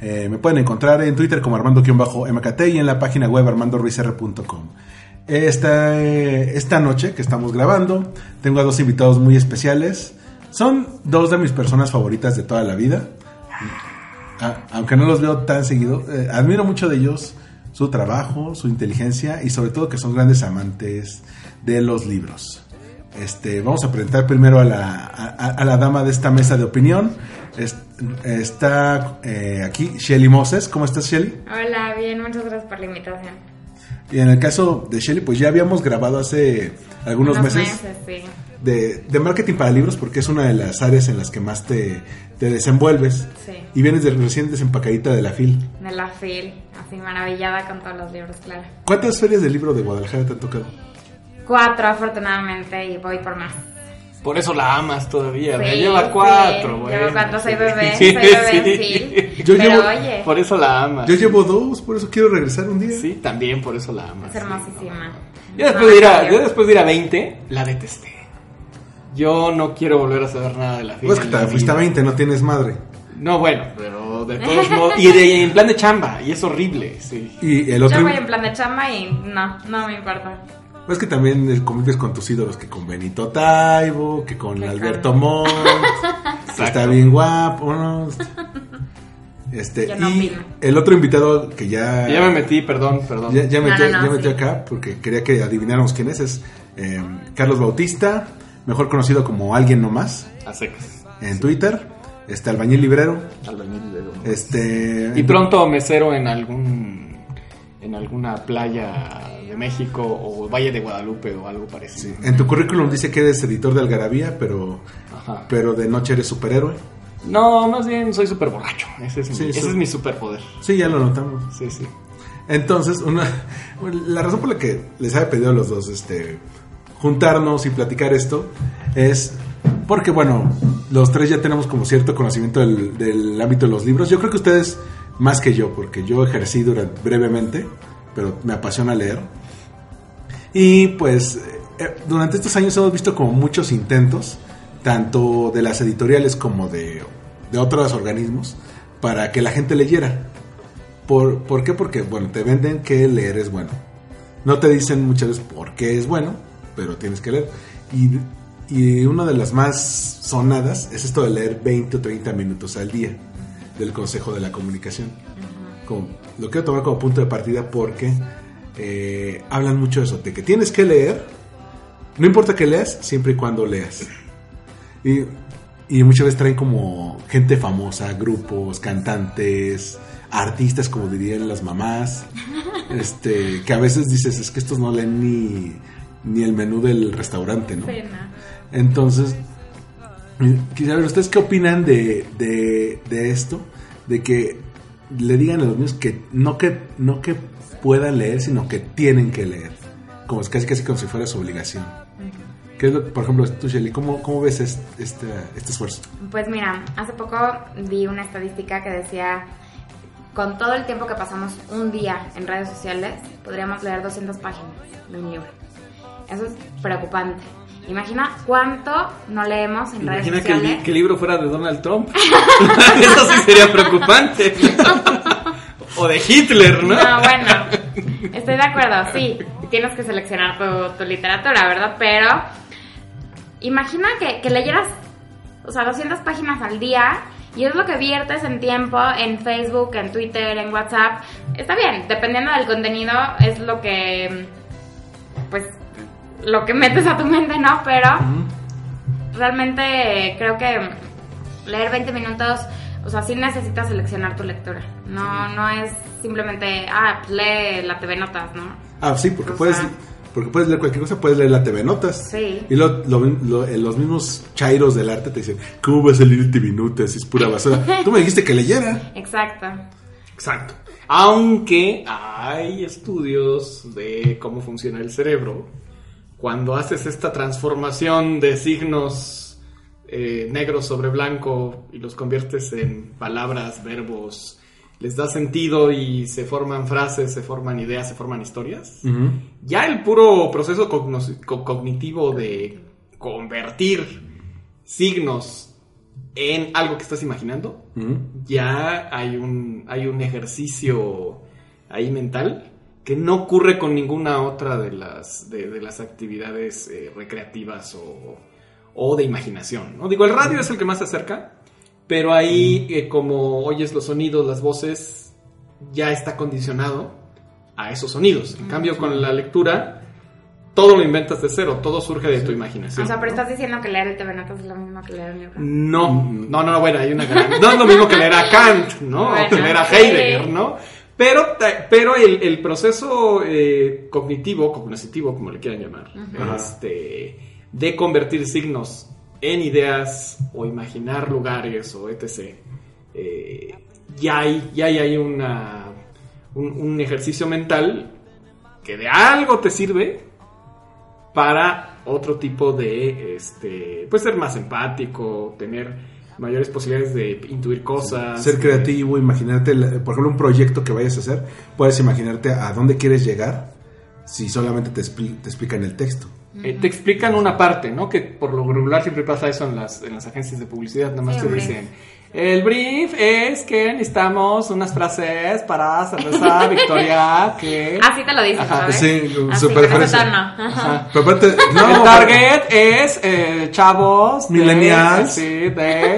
Eh, me pueden encontrar en Twitter como Armando-MKT y en la página web armandoruizr.com. Esta, eh, esta noche que estamos grabando, tengo a dos invitados muy especiales. Son dos de mis personas favoritas de toda la vida. Ah, aunque no los veo tan seguido, eh, admiro mucho de ellos su trabajo, su inteligencia y sobre todo que son grandes amantes de los libros. Este, vamos a presentar primero a la, a, la dama de esta mesa de opinión. Está eh, aquí Shelly Moses. ¿Cómo estás, Shelly? Hola, bien, muchas gracias por la invitación. Y en el caso de Shelly, pues ya habíamos grabado hace algunos Unos meses, sí. de, de marketing para libros porque es una de las áreas en las que más te, te desenvuelves. Sí. Y vienes de recién desempacadita de la FIL. De la FIL, así maravillada con todos los libros, claro. ¿Cuántas ferias de libro de Guadalajara te han tocado? Cuatro, afortunadamente, y voy por más. Por eso la amas todavía, Sí, lleva sí, cuatro, güey. Llevo cuatro, soy bebé, Sí, soy bebé en sí. Yo pero llevo- oye, Por eso la amas. Yo llevo dos, por eso quiero regresar un día. Sí, también por eso la amas. es hermosísima. Yo después, de ir a, yo después de ir a 20, la detesté. Yo no quiero volver a saber nada de la Pues fila. que te fuiste a 20, no tienes madre. No, bueno, pero de todos modos. Y de- en plan de chamba, y es horrible, sí. Y el otro... Yo voy en plan de chamba y no, no me importa. Es que también convives con tus ídolos, que con Benito Taibo, que con Alberto Montt, que está bien guapo, ¿no? Este, Yo no y opino. el otro invitado que ya... Ya me metí, perdón, perdón. Ya, ya No, metió, no, no, ya metió sí. acá porque quería que adivináramos quién es. Es eh, Carlos Bautista, mejor conocido como Alguien No Más, A secas. en Twitter. Este, Albañil Librero. Albañil León. Este... Y pronto mesero en algún en alguna playa de México o Valle de Guadalupe o algo parecido. En tu currículum dice que eres editor de Algarabía, pero, Ajá. pero de noche eres superhéroe. No, más bien soy súper borracho. Ese, es, mi, Sí, ese sí. es mi superpoder. Sí, ya lo notamos. Sí, sí. Entonces, una, la razón por la que les había pedido a los dos este, juntarnos y platicar esto es porque, bueno, los tres ya tenemos como cierto conocimiento del, del ámbito de los libros. Yo creo que ustedes más que yo, porque yo ejercí durante, brevemente, pero me apasiona leer. Y pues, eh, durante estos años hemos visto como muchos intentos, tanto de las editoriales como de, de otros organismos, para que la gente leyera. ¿Por, ¿Por qué? Porque, bueno, te venden que leer es bueno. No te dicen muchas veces por qué es bueno, pero tienes que leer. Y, y una de las más sonadas es esto de leer 20 o 30 minutos al día del Consejo de la Comunicación. Como- lo quiero tomar como punto de partida porque eh, hablan mucho de eso, de que tienes que leer, no importa que leas, siempre y cuando leas. Y, y muchas veces traen como gente famosa, grupos, cantantes, artistas, como dirían las mamás, este, que a veces dices, es que estos no leen ni, ni el menú del restaurante, ¿no? No. Entonces, quisiera ver, ¿ustedes qué opinan de, de, esto? De que le digan a los niños que no que no que puedan leer, sino que tienen que leer. Como casi casi como si fuera su obligación. ¿Qué es lo, por ejemplo, tú, Shelly, ¿cómo, cómo ves este, este, este esfuerzo? Pues mira, hace poco vi una estadística que decía, con todo el tiempo que pasamos un día en redes sociales, podríamos leer 200 páginas de un libro. Eso es preocupante. Imagina cuánto no leemos en redes Imagina sociales. li- que el libro fuera de Donald Trump. Eso sí sería preocupante. o de Hitler, ¿no? No, bueno, estoy de acuerdo, sí, tienes que seleccionar tu, tu literatura, ¿verdad? Pero imagina que, que leyeras, o sea, 200 páginas al día y es lo que viertes en tiempo en Facebook, en Twitter, en WhatsApp. Está bien, dependiendo del contenido es lo que, pues, lo que metes a tu mente, ¿no? Pero realmente creo que leer 20 minutos, o sea, sí necesitas seleccionar tu lectura. No, no es simplemente, ah, pues lee la TV Notas, ¿no? Ah, sí, porque O puedes sea- porque puedes leer cualquier cosa, puedes leer la TV Notas. Sí. Y lo- lo- lo- eh, los mismos chairos del arte te dicen, ¿cómo va a salir TV Notas? Es pura basura. Tú me dijiste que leyera. Exacto. Exacto. Aunque hay estudios de cómo funciona el cerebro, cuando haces esta transformación de signos eh, negros sobre blanco y los conviertes en palabras, verbos, les da sentido y se forman frases, se forman ideas, se forman historias, ya el puro proceso cognitivo de convertir signos en algo que estás imaginando, ya hay un, hay un ejercicio ahí mental que no ocurre con ninguna otra de las, de, de las actividades eh, recreativas o, o de imaginación. ¿no? Digo, el radio es el que más se acerca, pero ahí eh, como oyes los sonidos, las voces, ya está condicionado a esos sonidos. En cambio, con la lectura, todo lo inventas de cero, todo surge de tu imaginación. O sea, pero ¿no? estás diciendo que leer el TV Notas es lo mismo que leer un libro. No, no, no, bueno, hay una gran... No es lo mismo que leer a Kant, ¿no? Bueno, o que leer a. Heidegger, ¿no? Pero, ta- pero el, el proceso eh, cognitivo, cognitivo, como le quieran llamar, este, de convertir signos en ideas o imaginar lugares o etc., eh, ya hay, ya hay una, un, un ejercicio mental que de algo te sirve para otro tipo de, este, pues ser más empático, tener mayores posibilidades de intuir cosas. Ser creativo, imaginarte, la- por ejemplo, un proyecto que vayas a hacer, puedes imaginarte a dónde quieres llegar si solamente te, expli- te explican el texto. Eh, te explican una parte, ¿no? Que por lo regular siempre pasa eso en las, en las agencias de publicidad, nada más Sí, te hombre. dicen, el brief es que necesitamos unas frases para cerveza Victoria que... Así te lo dicen, Ajá, ¿sabes? sí, súper fresa. Ajá. Pero aparte, no, el target es eh, chavos de- Millennials. sí, de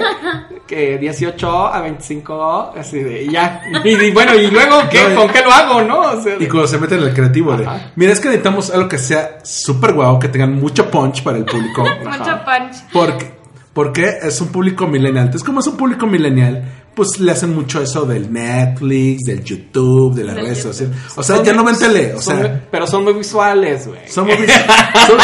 que 18 a 25 así de y ya y, y bueno y luego qué No, y- con qué lo hago no O sea, Y cuando se meten en el creativo de, Ajá. mira, es que necesitamos algo que sea súper guau, que tengan mucho punch para el público. Mucho punch. Porque, porque es un público millennial. Entonces, como es un público millennial, pues le hacen mucho eso del Netflix, del YouTube, de las Del redes YouTube. sociales. O sea, son ya muy- no ven tele. O muy- sea, pero son muy visuales güey son muy, vis- son-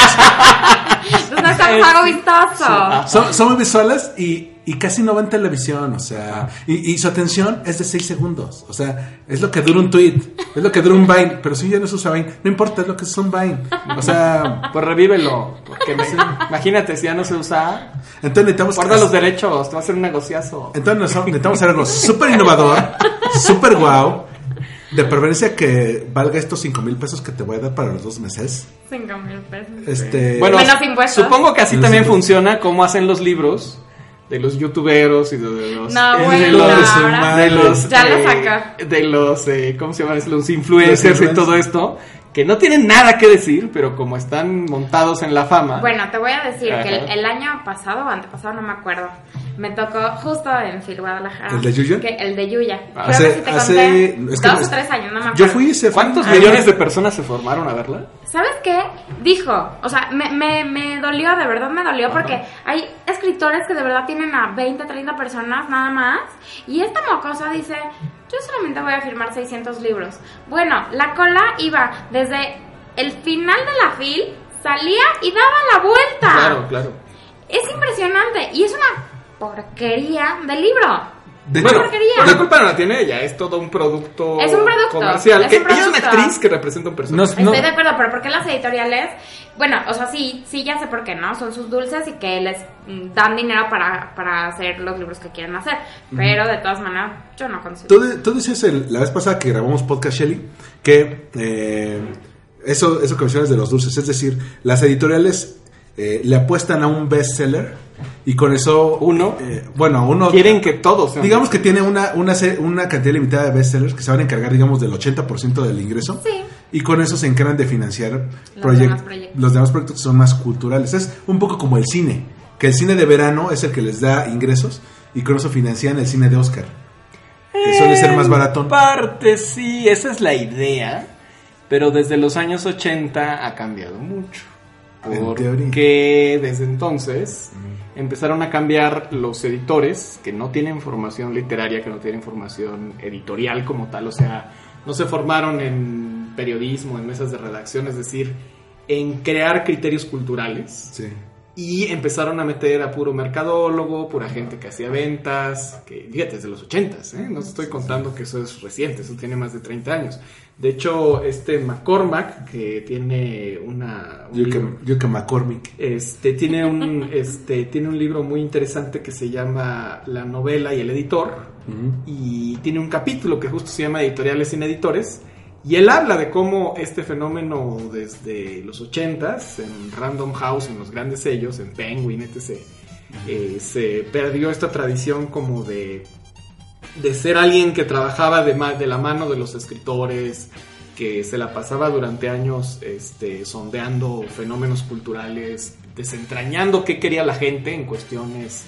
Entonces estamos algo vistoso. son- son muy visuales y, y casi no ven televisión. O sea, y, y su atención es de 6 segundos. O sea, es lo que dura un tweet, es lo que dura un Vine. Pero si ya no se usa Vine, no importa, es lo que es un Vine. O sea, pues revívelo porque me- imagínate si ya no se usa entonces necesitamos. guarda los derechos te va a hacer un negociazo Entonces nos- necesitamos hacer algo súper innovador, súper guau, de preferencia que valga estos 5 mil pesos que te voy a dar para los dos meses. Cinco mil pesos. Este, Bueno, Menos impuestos. supongo que así Menos también impuestos. funciona como hacen los libros de los youtuberos y de, de los No, de bueno, los, ahora de los ya lo eh, saca. de los eh, ¿cómo se llaman? los influencers Los y todo esto que no tienen nada que decir pero como están montados en la fama Bueno, te voy a decir que el, año pasado o antepasado, no me acuerdo, me tocó justo en Phil Guadalajara. ¿El de Yuya? Que, el de Yuya. Creo Hace- que sí te hace- conté. es que dos no- o tres años, no me acuerdo. Yo fui ese ¿cuántos millones de personas se formaron a verla? ¿Sabes qué? Dijo, o sea, me, me, me dolió, de verdad me dolió, porque hay escritores que de verdad tienen a 20, 30 personas nada más, y esta mocosa dice, yo solamente voy a firmar 600 libros. Bueno, la cola iba desde el final de la fil, salía y daba la vuelta. Claro, claro. Es impresionante, y es una porquería de libro. De bueno, hecho, porquería. la culpa no la tiene ella, es todo un producto, Es un producto, comercial. es que un ella es una actriz que representa un personaje. No- Estoy de acuerdo, pero ¿por qué las editoriales? Bueno, o sea, sí, sí, ya sé por qué, ¿no? Son sus dulces y que les mm, dan dinero para, para hacer los libros que quieren hacer. Pero de todas maneras, yo no consigo. Tú, tú el- la vez pasada que grabamos podcast Shelly que eh, eso, eso que mencionas de los dulces, es decir, las editoriales eh, le apuestan a un bestseller y con eso Uno. eh, bueno, uno Quieren que todos sean digamos que tiene una, una, se- una cantidad limitada de bestsellers que se van a encargar, digamos, del 80% del ingreso. Sí. Y con eso se encargan de financiar Los demás proyectos. los demás proyectos que son más culturales. Es un poco como el cine, que el cine de verano es el que les da ingresos y con eso financian el cine de Oscar. Que suele ser más baratón. En parte sí, esa es la idea, pero desde los años 80 ha cambiado mucho. En teoría. Porque desde entonces empezaron a cambiar los editores que no tienen formación literaria, que no tienen formación editorial como tal, o sea, no se formaron en periodismo, en mesas de redacción, es decir, en crear criterios culturales. Sí. Y empezaron a meter a puro mercadólogo, pura gente que hacía ventas, que fíjate, desde los 80, ¿eh? no estoy contando que eso es reciente, eso tiene más de 30 años. De hecho, este McCormack, que tiene una... un libro- que McCormick. este tiene un este tiene un libro muy interesante que se llama La novela y el editor y tiene un capítulo que justo se llama Editoriales sin editores y él habla de cómo este fenómeno desde los 80s en Random House, en los grandes sellos, en Penguin, etc. eh, se perdió esta tradición como de de ser alguien que trabajaba de, de la mano de los escritores, que se la pasaba durante años este, sondeando fenómenos culturales, desentrañando qué quería la gente en cuestiones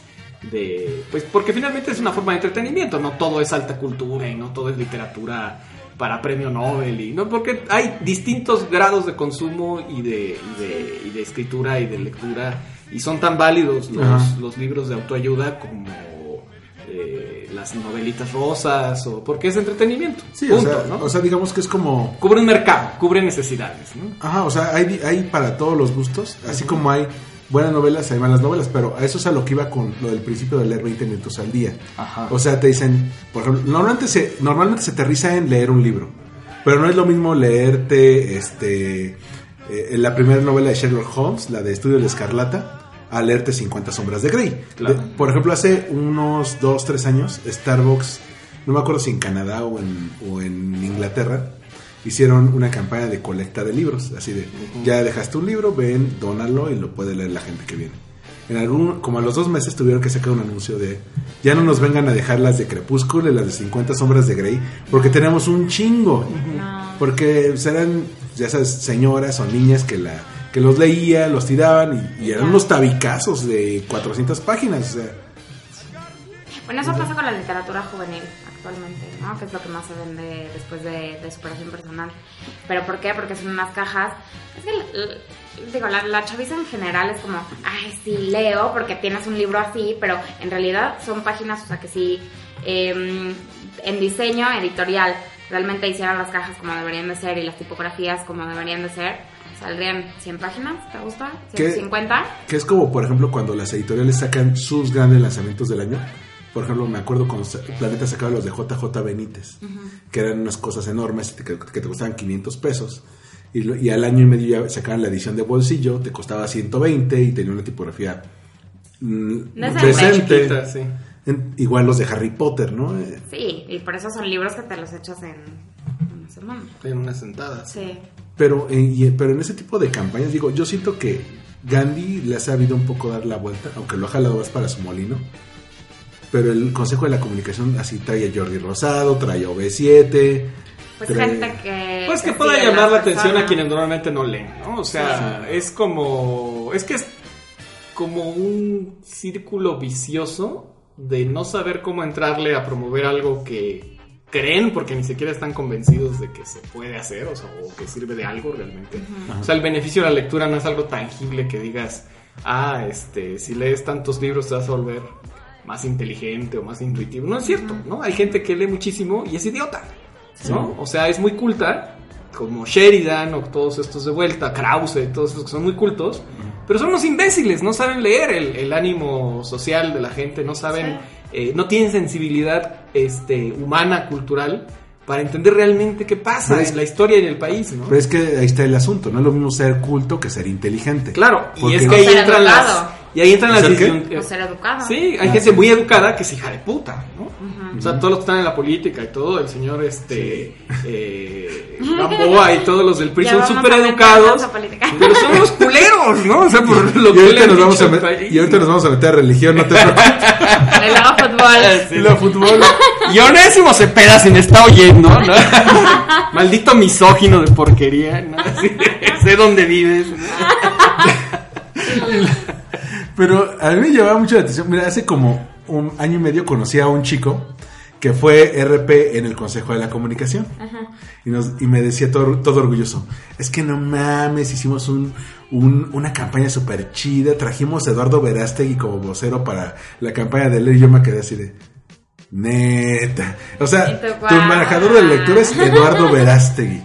de... Pues porque finalmente es una forma de entretenimiento, no todo es alta cultura y no todo es literatura para premio Nobel, y no porque hay distintos grados de consumo y de, y de, y de escritura y de lectura, y son tan válidos los, los libros de autoayuda como eh, las novelitas rosas o porque es entretenimiento. Sí, punto, o, sea, ¿no? o sea, digamos que es como... cubre un mercado, cubre necesidades, ¿no? Ajá, o sea, hay, hay para todos los gustos, así como hay buenas novelas, hay malas novelas, pero a eso es a lo que iba con lo del principio de leer 20 minutos al día. Ajá. O sea, te dicen, por ejemplo, normalmente se, normalmente se aterriza en leer un libro, pero no es lo mismo leerte este, eh, la primera novela de Sherlock Holmes, la de Estudio de la Escarlata, a leerte 50 sombras de Grey. Claro. De- por ejemplo, hace unos 2, 3 años, Starbucks, no me acuerdo si en Canadá o en, o en Inglaterra, hicieron una campaña de colecta de libros, así de, ya dejaste un libro, ven, dónalo y lo puede leer la gente que viene. En algún, como a los dos meses tuvieron que sacar un anuncio de, ya no nos vengan a dejar las de Crepúsculo y las de 50 sombras de Grey, porque tenemos un chingo. No. Porque serán, ya sabes, señoras o niñas que la que los leían, los tiraban y, y eran unos tabicazos de 400 páginas. O sea, Bueno, eso pasa con la literatura juvenil actualmente, ¿no? Que es lo que más se vende después de, de superación personal. ¿Pero por qué? Porque son unas cajas. Es que, digo, la, la chaviza en general es como, ay, sí, leo porque tienes un libro así, pero en realidad son páginas, o sea, que sí, em, en diseño editorial realmente hicieran las cajas como deberían de ser y las tipografías como deberían de ser, saldrían 100 páginas, ¿te gusta? ¿Qué? 150. que es como, por ejemplo, cuando las editoriales sacan sus grandes lanzamientos del año. Por ejemplo, me acuerdo cuando Planeta sacaba los de JJ Benítez, que eran unas cosas enormes que, que te costaban 500 pesos. Y, lo- y al año y medio ya sacaban la edición de bolsillo, te costaba 120 y tenía una tipografía mm, No decente. Chiquita, sí. En- igual los de Harry Potter, ¿no? Eh, Sí, y por eso son libros que te los echas en una semana. En una sentada. Sí. Pero, eh, y- pero en ese tipo de campañas, digo, yo siento que Gandhi le ha sabido un poco dar la vuelta, aunque lo ha jalado más para su molino. Pero el Consejo de la Comunicación así trae a Jordi Rosado, trae a OV7. Pues trae- gente que. Pues que pueda llamar la atención a quienes normalmente no leen, ¿no? O sea, es como. Es que es como un círculo vicioso de no saber cómo entrarle a promover algo que creen porque ni siquiera están convencidos de que se puede hacer, o sea, o que sirve de algo realmente. O sea, el beneficio de la lectura no es algo tangible que digas, ah, este, si lees tantos libros te vas a volver más inteligente o más intuitivo. No es cierto, ¿no? Hay gente que lee muchísimo y es idiota, ¿no? O sea, es muy culta, como Sheridan o todos estos de vuelta, Krause, todos estos que son muy cultos, pero son unos imbéciles, no saben leer el, el ánimo social de la gente, no saben, eh, no tienen sensibilidad este, humana, cultural, para entender realmente qué pasa es- en la historia y en el país, ¿no? Pero es que ahí está el asunto, no es lo mismo ser culto que ser inteligente. Claro, y Porque- es que ahí O ser entran educado. las... Y ahí entran las O ser educado. Sí, hay Ah, gente sí. muy educada que es hija de puta, ¿no? O sea, todos los que están en la política y todo, el señor este eh, Gamboa y todos los del PRI Ya son súper educados, pero son unos culeros, ¿no? O sea, por lo Y que le ahorita, nos vamos a al met- país. y ahorita nos vamos a meter a religión, no te preocupes. Y luego fútbol. Sí. Y lo fútbol. Y Onésimo Cepeda si me está oyendo, ¿no? Maldito misógino de porquería, ¿no? Sé dónde vives. ¿no? Pero a mí me llamaba mucho la atención. Mira, hace como un año y medio conocí a un chico que fue RP en el Consejo de la Comunicación. Y, nos, y me decía todo, todo orgulloso, es que no mames, hicimos un, un- una campaña súper chida, trajimos a Eduardo Verástegui como vocero para la campaña de ley. Y yo me quedé así de, neta. O sea, tu guau. embajador de lectura es Eduardo Verástegui.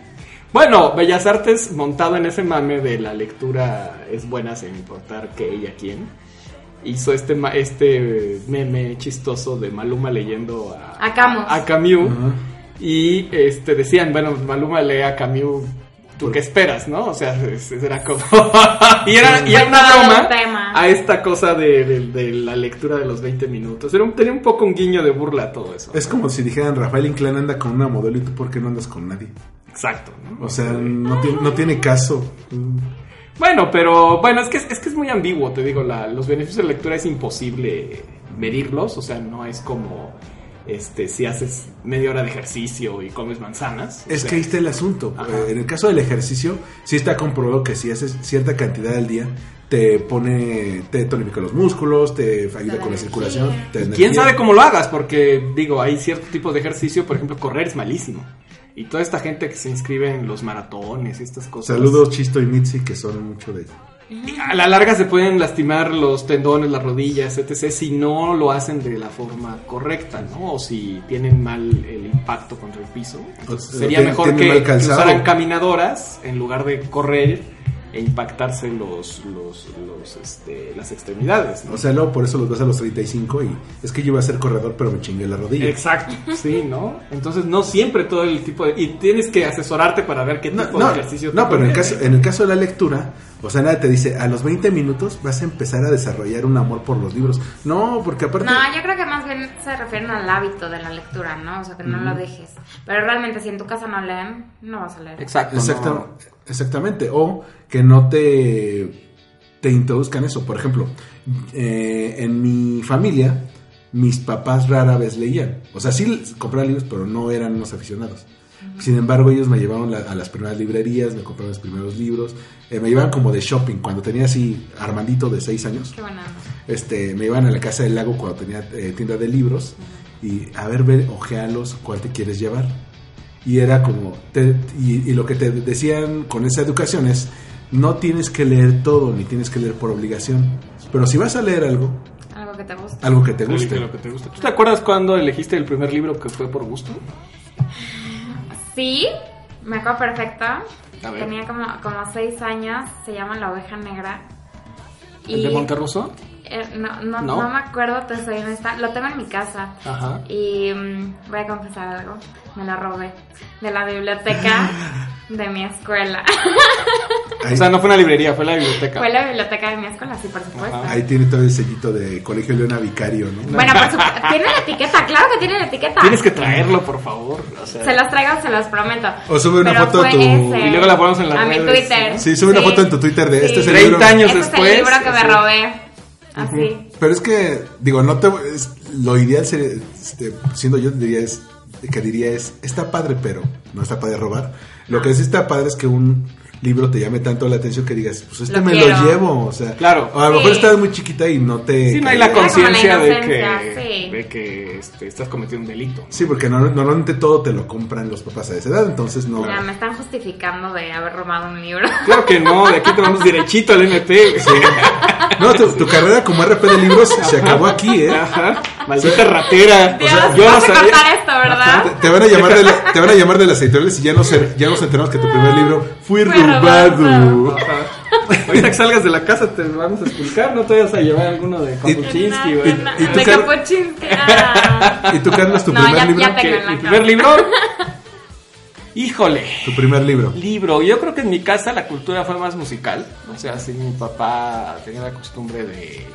Bueno, Bellas Artes montado en ese mame de la lectura es buena sin importar que ella quién. Hizo este, ma- este meme chistoso de Maluma leyendo a, A Camus. a Camus. Y este decían, bueno, Maluma lee a Camus, ¿tú qué esperas, no? O sea, es- es- era como... y era, y era una broma a esta cosa de, de- de la lectura de los 20 minutos. Era un- tenía un poco un guiño de burla a todo eso. Es como si dijeran Rafael Inclán anda con una modelo y tú por qué no andas con nadie. Exacto, ¿no? O sea, no, tiene- no tiene caso. Bueno, pero bueno, es que es, es que es muy ambiguo, te digo, la- los beneficios de la lectura es imposible medirlos, o sea, no es como este si haces media hora de ejercicio y comes manzanas. Es sea, que ahí está el asunto. Ajá. Eh, En el caso del ejercicio, sí está comprobado que si haces cierta cantidad al día, te pone, te tonifica los músculos, te ayuda da con la circulación. te ¿Quién sabe cómo lo hagas? Porque digo, hay cierto tipo de ejercicio, por ejemplo, correr es malísimo. Y toda esta gente que se inscribe en los maratones y estas cosas. Saludos Chisto y Mitzi, que son mucho de Y A la larga se pueden lastimar los tendones, las rodillas, etc. si no lo hacen de la forma correcta, ¿no? O si tienen mal el impacto contra el piso. Entonces, sería mejor que, que usaran caminadoras en lugar de correr e impactarse los, los, los, este, las extremidades. ¿no? O sea, luego por eso los ves a los 35 y es que yo iba a ser corredor, pero me chingué la rodilla. Exacto, sí, ¿no? Entonces no siempre todo el tipo de... Y tienes que asesorarte para ver qué tipo No, no, de ejercicio no, pero en el, caso, en el caso de la lectura, o sea, nada te dice, a los 20 minutos vas a empezar a desarrollar un amor por los libros. No, porque aparte... No, yo creo que más bien se refieren al hábito de la lectura, ¿no? O sea, que no lo dejes. Pero realmente, si en tu casa no leen, no vas a leer. Exacto. No. Exactamente. O que no te, te introduzcan eso. Por ejemplo, eh, en mi familia, mis papás rara vez leían. O sea, sí compraban libros, pero no eran unos aficionados. Sin embargo, ellos me llevaban la- a las primeras librerías, me compraban los primeros libros, eh, me llevaban como de shopping. Cuando tenía así Armandito de 6 años, Qué buena. onda. este, me iban a la casa del lago cuando tenía eh, tienda de libros y a ver, ver, ojealos, cuál te quieres llevar. Y era como, te- y, y lo que te decían con esa educación es, no tienes que leer todo, ni tienes que leer por obligación. Pero si vas a leer algo, Algo que te gusta. algo que te guste. lo que te gusta. ¿Tú te acuerdas cuando elegiste el primer libro que fue por gusto? Sí, me acuerdo perfecto. Tenía como, como seis años, se llama La Oveja Negra. ¿El de Monterroso? Eh, no, no, ¿No? no me acuerdo, te soy honesta. Lo tengo en mi casa. Ajá. Y mm, voy a confesar algo. Me lo robé de la biblioteca de mi escuela. Ahí, O sea, no fue una librería, fue la biblioteca. Fue la biblioteca de mi escuela, sí, por supuesto. Ajá. ahí tiene todo el sellito de Colegio Leona Vicario, ¿no? Bueno, por supuesto. Tiene la etiqueta, claro que tiene la etiqueta. Tienes que traerlo, por favor. O sea, Se los traigo, se los prometo. O sube una Pero foto de tu- ese. Y luego la ponemos en las A mi Twitter. Sí, sube una foto en tu Twitter de este es el 30 libro. años Ese después. es el libro que me así. Así. Pero es que, digo, no te. es- lo ideal sería, este, siendo yo, diría es, que diría es, está padre, pero no está padre robar. Lo que sí está padre es que un libro te llame tanto la atención que digas, pues este Lo me quiero. lo llevo, o sea. Claro. o a lo Sí. mejor estás muy chiquita y no te. Sí, no hay la conciencia de que, sí. de que este, estás cometiendo un delito. Sí, porque no- normalmente todo te lo compran los papás a esa edad, entonces no. Ya me están justificando de haber robado un libro. Claro que no, de aquí te vamos derechito al MP. No, tu, tu carrera como RP de libros se acabó aquí, ¿eh? Ajá. Maldita ratera. Dios, yo no vas a sabía. esto, ¿verdad? Te, van a llamar de la- te van a llamar de las editoriales y ya nos, ya nos enteramos que tu primer libro fue robado. Ahorita que salgas de la casa te vamos a explicar, no te vayas a llevar alguno de Kapuchinsky, güey. ¿Y tú, de Kapuchinsky. ah. ¿Y tú, Carlos, tu No, primer ya- libro? ya te- ¿Qué? tengo en la ¿Mi cama. primer libro? Híjole. Tu primer libro. Libro. Yo creo que en mi casa la cultura fue más musical. O sea, sí, mi papá tenía la costumbre de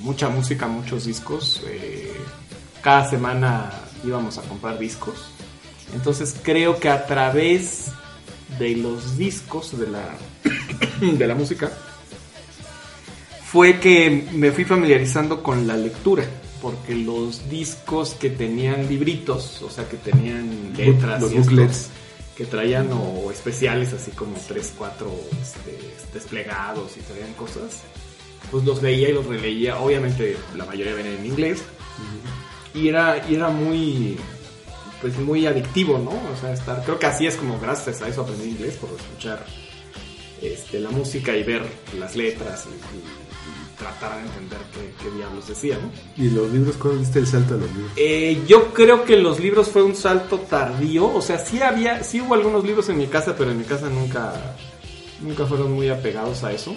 mucha música, muchos discos. eh, cada semana íbamos a comprar discos. Entonces creo que a través de los discos de la, de la música fue que me fui familiarizando con la lectura. Porque los discos que tenían libritos, o sea, que tenían letras, los booklets. que traían o especiales así como 3, 4 este, desplegados y traían cosas, pues los leía y los releía. Obviamente la mayoría venían en inglés. Y era, y era muy, pues muy adictivo, ¿no? O sea, estar, creo que así es como gracias a eso aprendí inglés, por escuchar este, la música y ver las letras y, y- y tratara de entender qué, qué diablos decía, ¿no? ¿Y los libros? ¿Cuándo diste el salto a los libros? Eh, yo creo que los libros fue un salto tardío, o sea, sí había, sí hubo algunos libros en mi casa, pero en mi casa nunca, nunca fueron muy apegados a eso.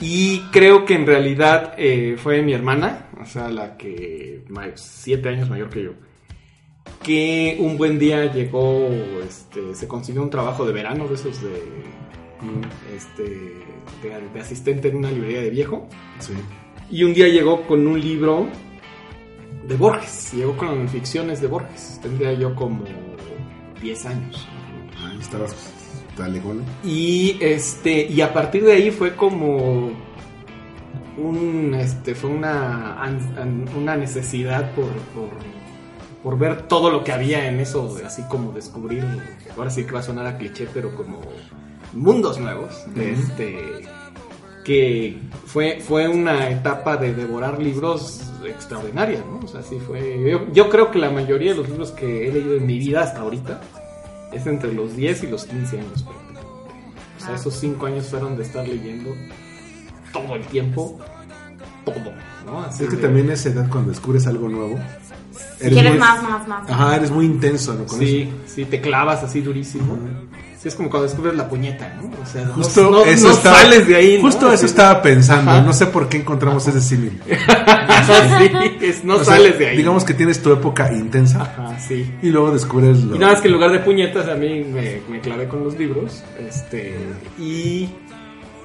Y creo que en realidad eh, fue mi hermana, o sea, la que siete años mayor que yo, que un buen día llegó, este, se consiguió un trabajo de verano de esos de, este, de, de asistente en una librería de viejo. Sí. Y un día llegó con un libro de Borges. Llegó con ficciones de Borges. Tendría yo como 10 años. Ahí estabas Y este. Y a partir de ahí fue como. Un, este, fue una, una necesidad por, por, por ver todo lo que había en eso, así como descubrir, ahora sí que va a sonar a cliché, pero como mundos nuevos. Este, que fue, fue una etapa de devorar libros extraordinaria, ¿no? O sea, sí fue. Yo, yo creo que la mayoría de los libros que he leído en mi vida hasta ahorita es entre los 10 y los 15 años prácticamente. O sea, esos 5 años fueron de estar leyendo todo el tiempo, todo, ¿no? Así Es que de- también esa edad cuando descubres algo nuevo. Quieres muy- más, más, más. Ajá, eres muy intenso, ¿no? Con Sí, eso. sí, te clavas así durísimo. Sí, es como cuando descubres la puñeta, ¿no? O sea, Justo no, eso no estaba- sales de ahí. ¿no? Justo eso estaba pensando. Ajá. No sé por qué encontramos ese símil. sí, no O sea, sales de ahí. Digamos que tienes tu época intensa Ajá, sí. y luego descubres lo... Y nada más que en lugar de puñetas a mí me, me clavé con los libros. Este. Y.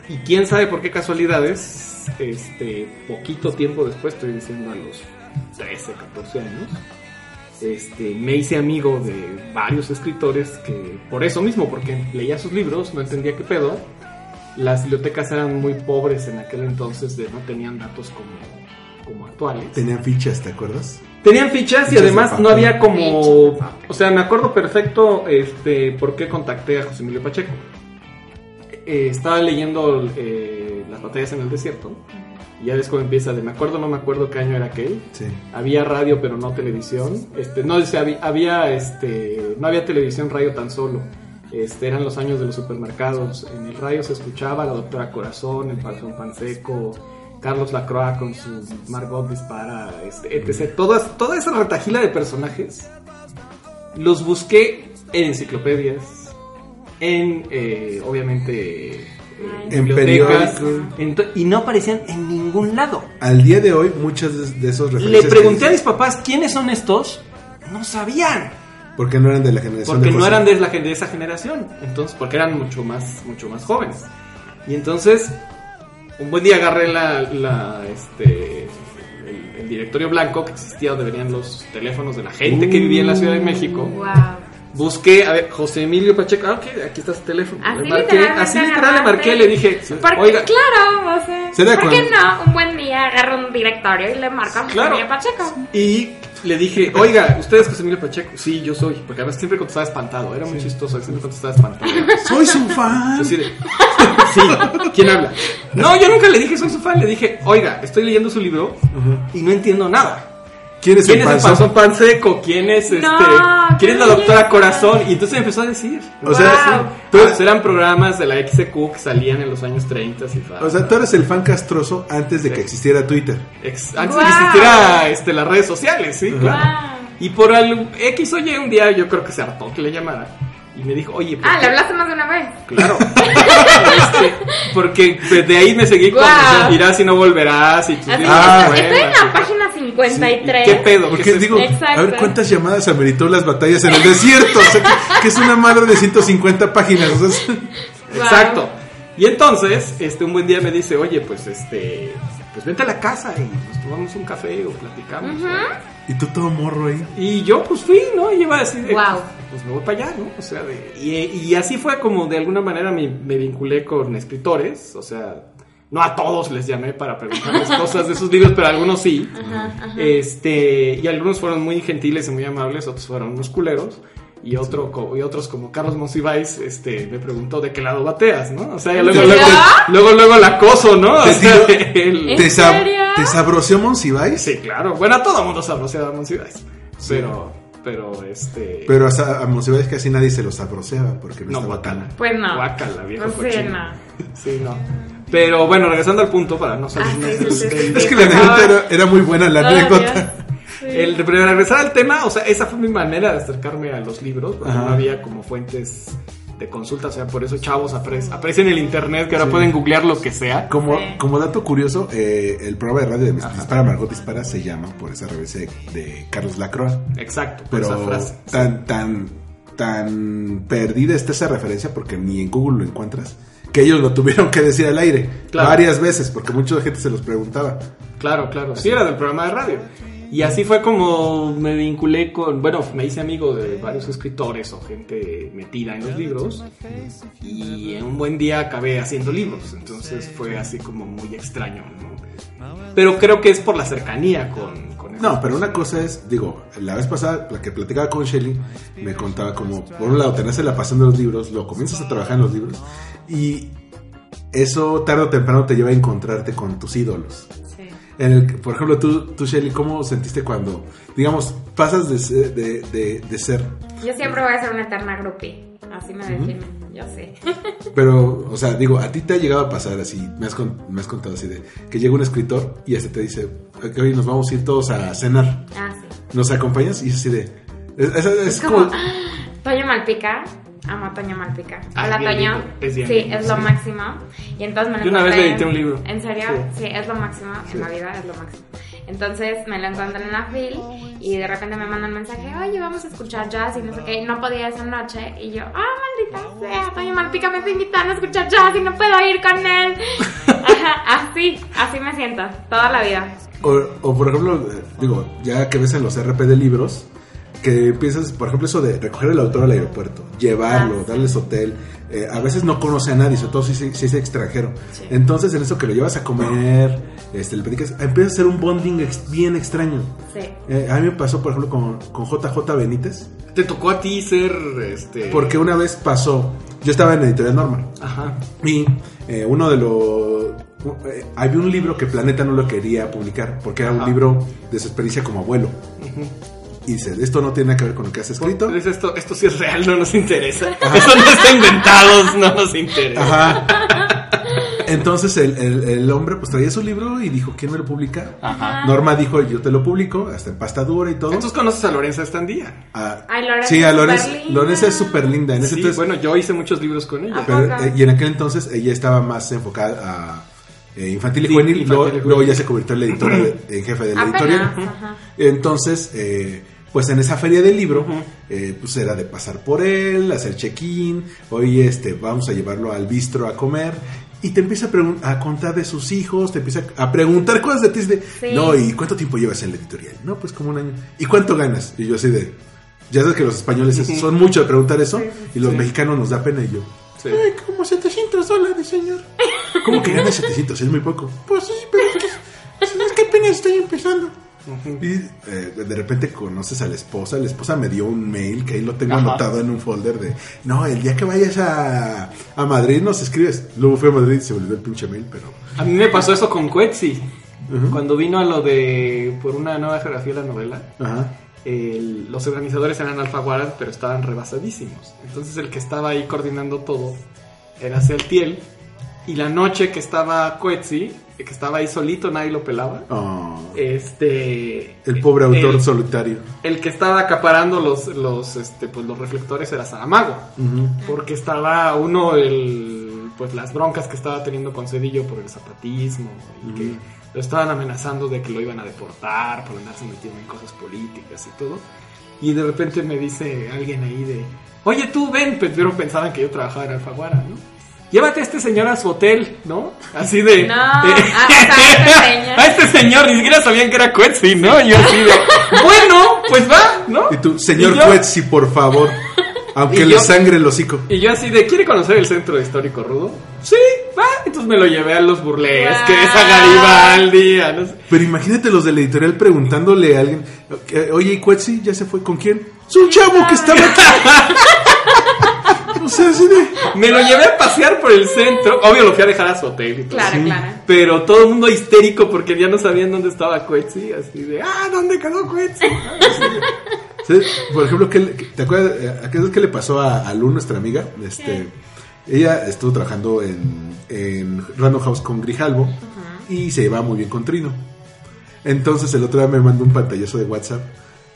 Y quién sabe por qué casualidades. Este. Poquito tiempo después, estoy diciendo a los 13, 14 años. Este, me hice amigo de varios escritores que, por eso mismo, porque leía sus libros, no entendía qué pedo. Las bibliotecas eran muy pobres en aquel entonces, de no tenían datos como, como actuales. Tenían fichas, ¿te acuerdas? Tenían fichas y Fichas además no había como... O sea, me acuerdo perfecto este, por qué contacté a José Emilio Pacheco. Eh, estaba leyendo eh, Las batallas en el desierto y ya ves cómo empieza de me acuerdo, no me acuerdo qué año era aquel. Sí. Había radio pero no televisión. Este, no, dice, había, había, este, no había televisión, radio tan solo. Este, eran los años de los supermercados. En el radio se escuchaba la doctora Corazón, el Panzón Panseco, Carlos Lacroix con su Margot Dispara, este, etc. Todas, toda esa retajila de personajes los busqué en enciclopedias, en, eh, obviamente, En periódicos. y no aparecían en ningún lado. Al día de hoy, muchas de, de esos Le referencias... pregunté a mis papás quiénes son estos, no sabían, Porque no eran de la generación porque de no eran de, la, de esa generación, entonces porque eran mucho más, mucho más jóvenes. Y entonces, un buen día agarré la, la, este, el, el directorio blanco que existía donde venían los teléfonos de la gente que vivía en la Ciudad de México. Wow. Busqué, a ver, José Emilio Pacheco, ah, ok, aquí está su teléfono. Así Le marqué, así literal le marqué, le dije, Porque, oiga, claro, o sea, ¿Será ¿por qué no? Un buen día agarra un directorio y le marca a José Claro. Emilio Pacheco. Y le dije, oiga, ¿usted es José Emilio Pacheco? Sí, yo soy. Porque además siempre contestaba espantado. Era muy chistoso. Siempre contestaba espantado. Soy su fan. Así de, sí, ¿quién habla? No, yo nunca le dije soy su fan. Le dije, oiga, estoy leyendo su libro y no entiendo nada. ¿Quién es ¿Quién el es el panzón? panzón pan seco? ¿Quién es este? No, ¿Quién es la doctora. Corazón? Y entonces empezó a decir. O sea, tú, eran programas de la XQ que salían en los años 30 y tal. o sea, tú eres el fan castroso antes de que existiera Twitter. Ex- antes Wow. de que existiera este, las redes sociales, sí, claro. Wow. Y por el X o Y un día yo creo que se hartó que le llamara. Y me dijo, oye, ¿por Ah, qué? le hablaste más de una vez. Claro. Este, porque desde ahí me seguí con Guau. irás y no volverás y Así Ah. de estoy en la y- página 53. ¿Qué pedo? Porque ¿Qué es digo? Exacto. a ver cuántas llamadas ameritó las batallas en el desierto. O sea, que, que es una madre de 150 páginas. o sea, es- Wow. Exacto. Y entonces, este, un buen día me dice, oye, pues este, pues vente a la casa y nos tomamos un café o platicamos. ¿no? Y tú todo morro ahí. Y yo pues fui, ¿no? Y iba a decir, de, Wow. pues me voy para allá, ¿no? O sea, de- y, y así fue como de alguna manera me, me vinculé con escritores, o sea, no a todos les llamé para preguntarles cosas de sus libros, pero a algunos sí. Ajá, ajá. Este, y algunos fueron muy gentiles y muy amables, otros fueron unos culeros. Y, otro, co- y otros como Carlos Monsiváis este, me preguntó de qué lado bateas, ¿no? O sea, ya luego, ¿En luego, luego, luego el acoso, ¿no? O Te sea, el- ¿En ¿Te, sab- serio? ¿Te sabroseó Monsiváis? Sí, claro. Bueno, a todo mundo sabroseaba Monsiváis. Pero, Pero este. Pero hasta a Monsiváis casi nadie se los abroceaba porque no, no, estaba guacala. tan... Pues no. Guacala, viejo No sé, no. Sí, no. Pero bueno, regresando al punto para no salirnos Ah, sí, Es que la anécdota era, era muy buena, la anécdota. Sí. El, pero regresar al tema, o sea, esa fue mi manera de acercarme a los libros, porque Ajá. no había como fuentes de consulta, o sea, por eso chavos apre- aprecien el internet, que ahora pueden googlear lo que sea. Como, Sí. como dato curioso, eh, el programa de radio de Dispara Margot Dispara se llama por esa revista de, de Carlos Lacroix. Exacto, Pero esa frase. tan, tan, tan perdida está esa referencia porque ni en Google lo encuentras. Que ellos lo tuvieron que decir al aire Claro. varias veces porque mucha gente se los preguntaba. Claro, claro. Sí, era del programa de radio. Y así fue como me vinculé con, bueno, me hice amigo de varios escritores o gente metida en los libros. Y en un buen día acabé haciendo libros. Entonces fue así como muy extraño, ¿no? Pero creo que es por la cercanía con... No, pero una cosa es, digo, la vez pasada, la que platicaba con Shelly, me contaba como, por un lado, tenés la pasión de los libros, lo comienzas a trabajar en los libros, y eso tarde o temprano te lleva a encontrarte con tus ídolos. En el, por ejemplo, tú, tú, Shelly, ¿cómo sentiste cuando, digamos, pasas de ser, de, de- de ser Yo siempre voy a ser una eterna groupie. Así me definen, yo sé. Pero, o sea, digo, a ti te ha llegado a pasar así, me has, con- me has contado así de que llega un escritor y este te dice, "Ok, hoy nos vamos a ir todos a cenar, Ah, sí. ¿nos acompañas? Y es así de... Es, es- es Es como... como, Toño Malpica. Amo a Toño Malpica. Ah, lindo, es sí, es lo sí. máximo. Y entonces me lo Yo una vez le edité un libro. ¿En serio? Sí. Sí, es lo máximo. En la vida es lo máximo. Entonces me lo encontré en la fil y de repente me manda un mensaje, oye, vamos a escuchar jazz y no sé qué. Y no podía esa noche. Y yo, ah, maldita sea, Toño Malpica me está invitando a escuchar jazz y no puedo ir con él. Ajá, así, así me siento, toda la vida. O, o, por ejemplo, eh, digo, ya que ves en los RP de libros, que piensas, por ejemplo, eso de recoger el autor al aeropuerto, llevarlo, Ah, sí. darles hotel, eh, a veces no conoce a nadie, sobre todo si, es extranjero. Sí. Entonces, en eso que lo llevas a comer, este, le platicas, empieza a ser un bonding ex- bien extraño. Sí. Eh, a mí me pasó, por ejemplo, con, con JJ Benítez, Te tocó a ti ser, este... porque una vez pasó, yo estaba en Editorial Norma, Ajá. y eh, uno de los... eh, había un libro que Planeta no lo quería publicar, porque era un libro de su experiencia como abuelo. Y dice, esto no tiene nada que ver con lo que has escrito. Pues esto, esto sí es real, no nos interesa. Eso no está inventado, no nos interesa. Ajá. Entonces el, el- el hombre pues traía su libro y dijo, ¿quién me lo publica? Ajá. Norma dijo, yo te lo publico, hasta en pasta dura y todo. Entonces conoces a Lorenza Estandía. Ah, Ay, Lorenza sí, a Lorenza. Lorenza es súper linda. En ese Sí, entonces, bueno, yo hice muchos libros con ella. Ah, pero, eh, y en aquel entonces ella estaba más enfocada a eh, infantil y Sí, juvenil, infantil luego, y juvenil. luego ya se convirtió en la editora, de- en jefe de la Apenas, editorial. ajá. Entonces, eh, pues en esa feria del libro, eh, pues era de pasar por él, hacer check-in, hoy este, vamos a llevarlo al bistro a comer. Y te empieza a, a contar de sus hijos, te empieza a preguntar cosas de ti. es de, Sí. No, ¿y cuánto tiempo llevas en la editorial? No, pues como un año. ¿Y cuánto ganas? Y yo así de... Ya sabes que los españoles es- son mucho de preguntar eso Sí, y los sí. mexicanos nos da pena y yo... Sí. Ay, como 700 dólares, señor. ¿Cómo que ganas 700? Es muy poco. Pues sí, pero es que, es que apenas estoy empezando. Y eh, de repente conoces a la esposa. La esposa me dio un mail que ahí lo tengo Ajá. anotado en un folder de. No, el día que vayas a, a Madrid nos escribes. Luego fui a Madrid y se volvió el pinche mail, pero. A mí me pasó eso con Quetzi. Ujú. Cuando vino a lo de por una nueva geografía de la novela, Ajá. el- los organizadores eran alfaguaras, pero estaban rebasadísimos. Entonces el que estaba ahí coordinando todo era Celtiel. Y la noche que estaba Quetzi, que estaba ahí solito, nadie lo pelaba. Oh, Este. el pobre autor el, solitario. el que estaba acaparando los, los, este, pues, los reflectores era Saramago. Porque estaba uno, el, pues las broncas que estaba teniendo con Cedillo por el zapatismo y que lo estaban amenazando de que lo iban a deportar por andarse metiendo en cosas políticas y todo. Y de repente me dice alguien ahí de, oye tú ven, pero pensaban que yo trabajaba en Alfaguara, ¿no? Llévate a este señor a su hotel, ¿no? Así de... No, a- o sea, a este señor. a este señor, ni siquiera sabían que era Quetzi, ¿no? Yo así de, bueno, pues va, ¿no? Y tú, señor Y Cuetzi, por favor. Aunque Y le yo- sangre el hocico. Y yo así de, ¿quiere conocer el centro histórico rudo? Sí, va. Entonces me lo llevé a los burlesques, a Garibaldi, a no sé. Pero imagínate los de la editorial preguntándole a alguien, eh, oye, ¿y Cuetzi ya se fue con quién? Es un chavo que estaba aquí. o sea, así de... Me lo llevé a pasear por el centro. Obvio lo fui a dejar a su hotel y todo. Claro, Sí. claro. Pero todo el mundo histérico porque ya no sabían dónde estaba Quetzi. Así de, ah, ¿dónde quedó Entonces, por ejemplo, ¿qué, le- ¿te acuerdas? eh, ¿a ¿Qué es lo que le pasó a, a Lu, nuestra amiga? Este, ella estuvo trabajando en, en Random House con Grijalvo y se llevaba muy bien con Trino. Entonces el otro día me mandó un pantallazo de WhatsApp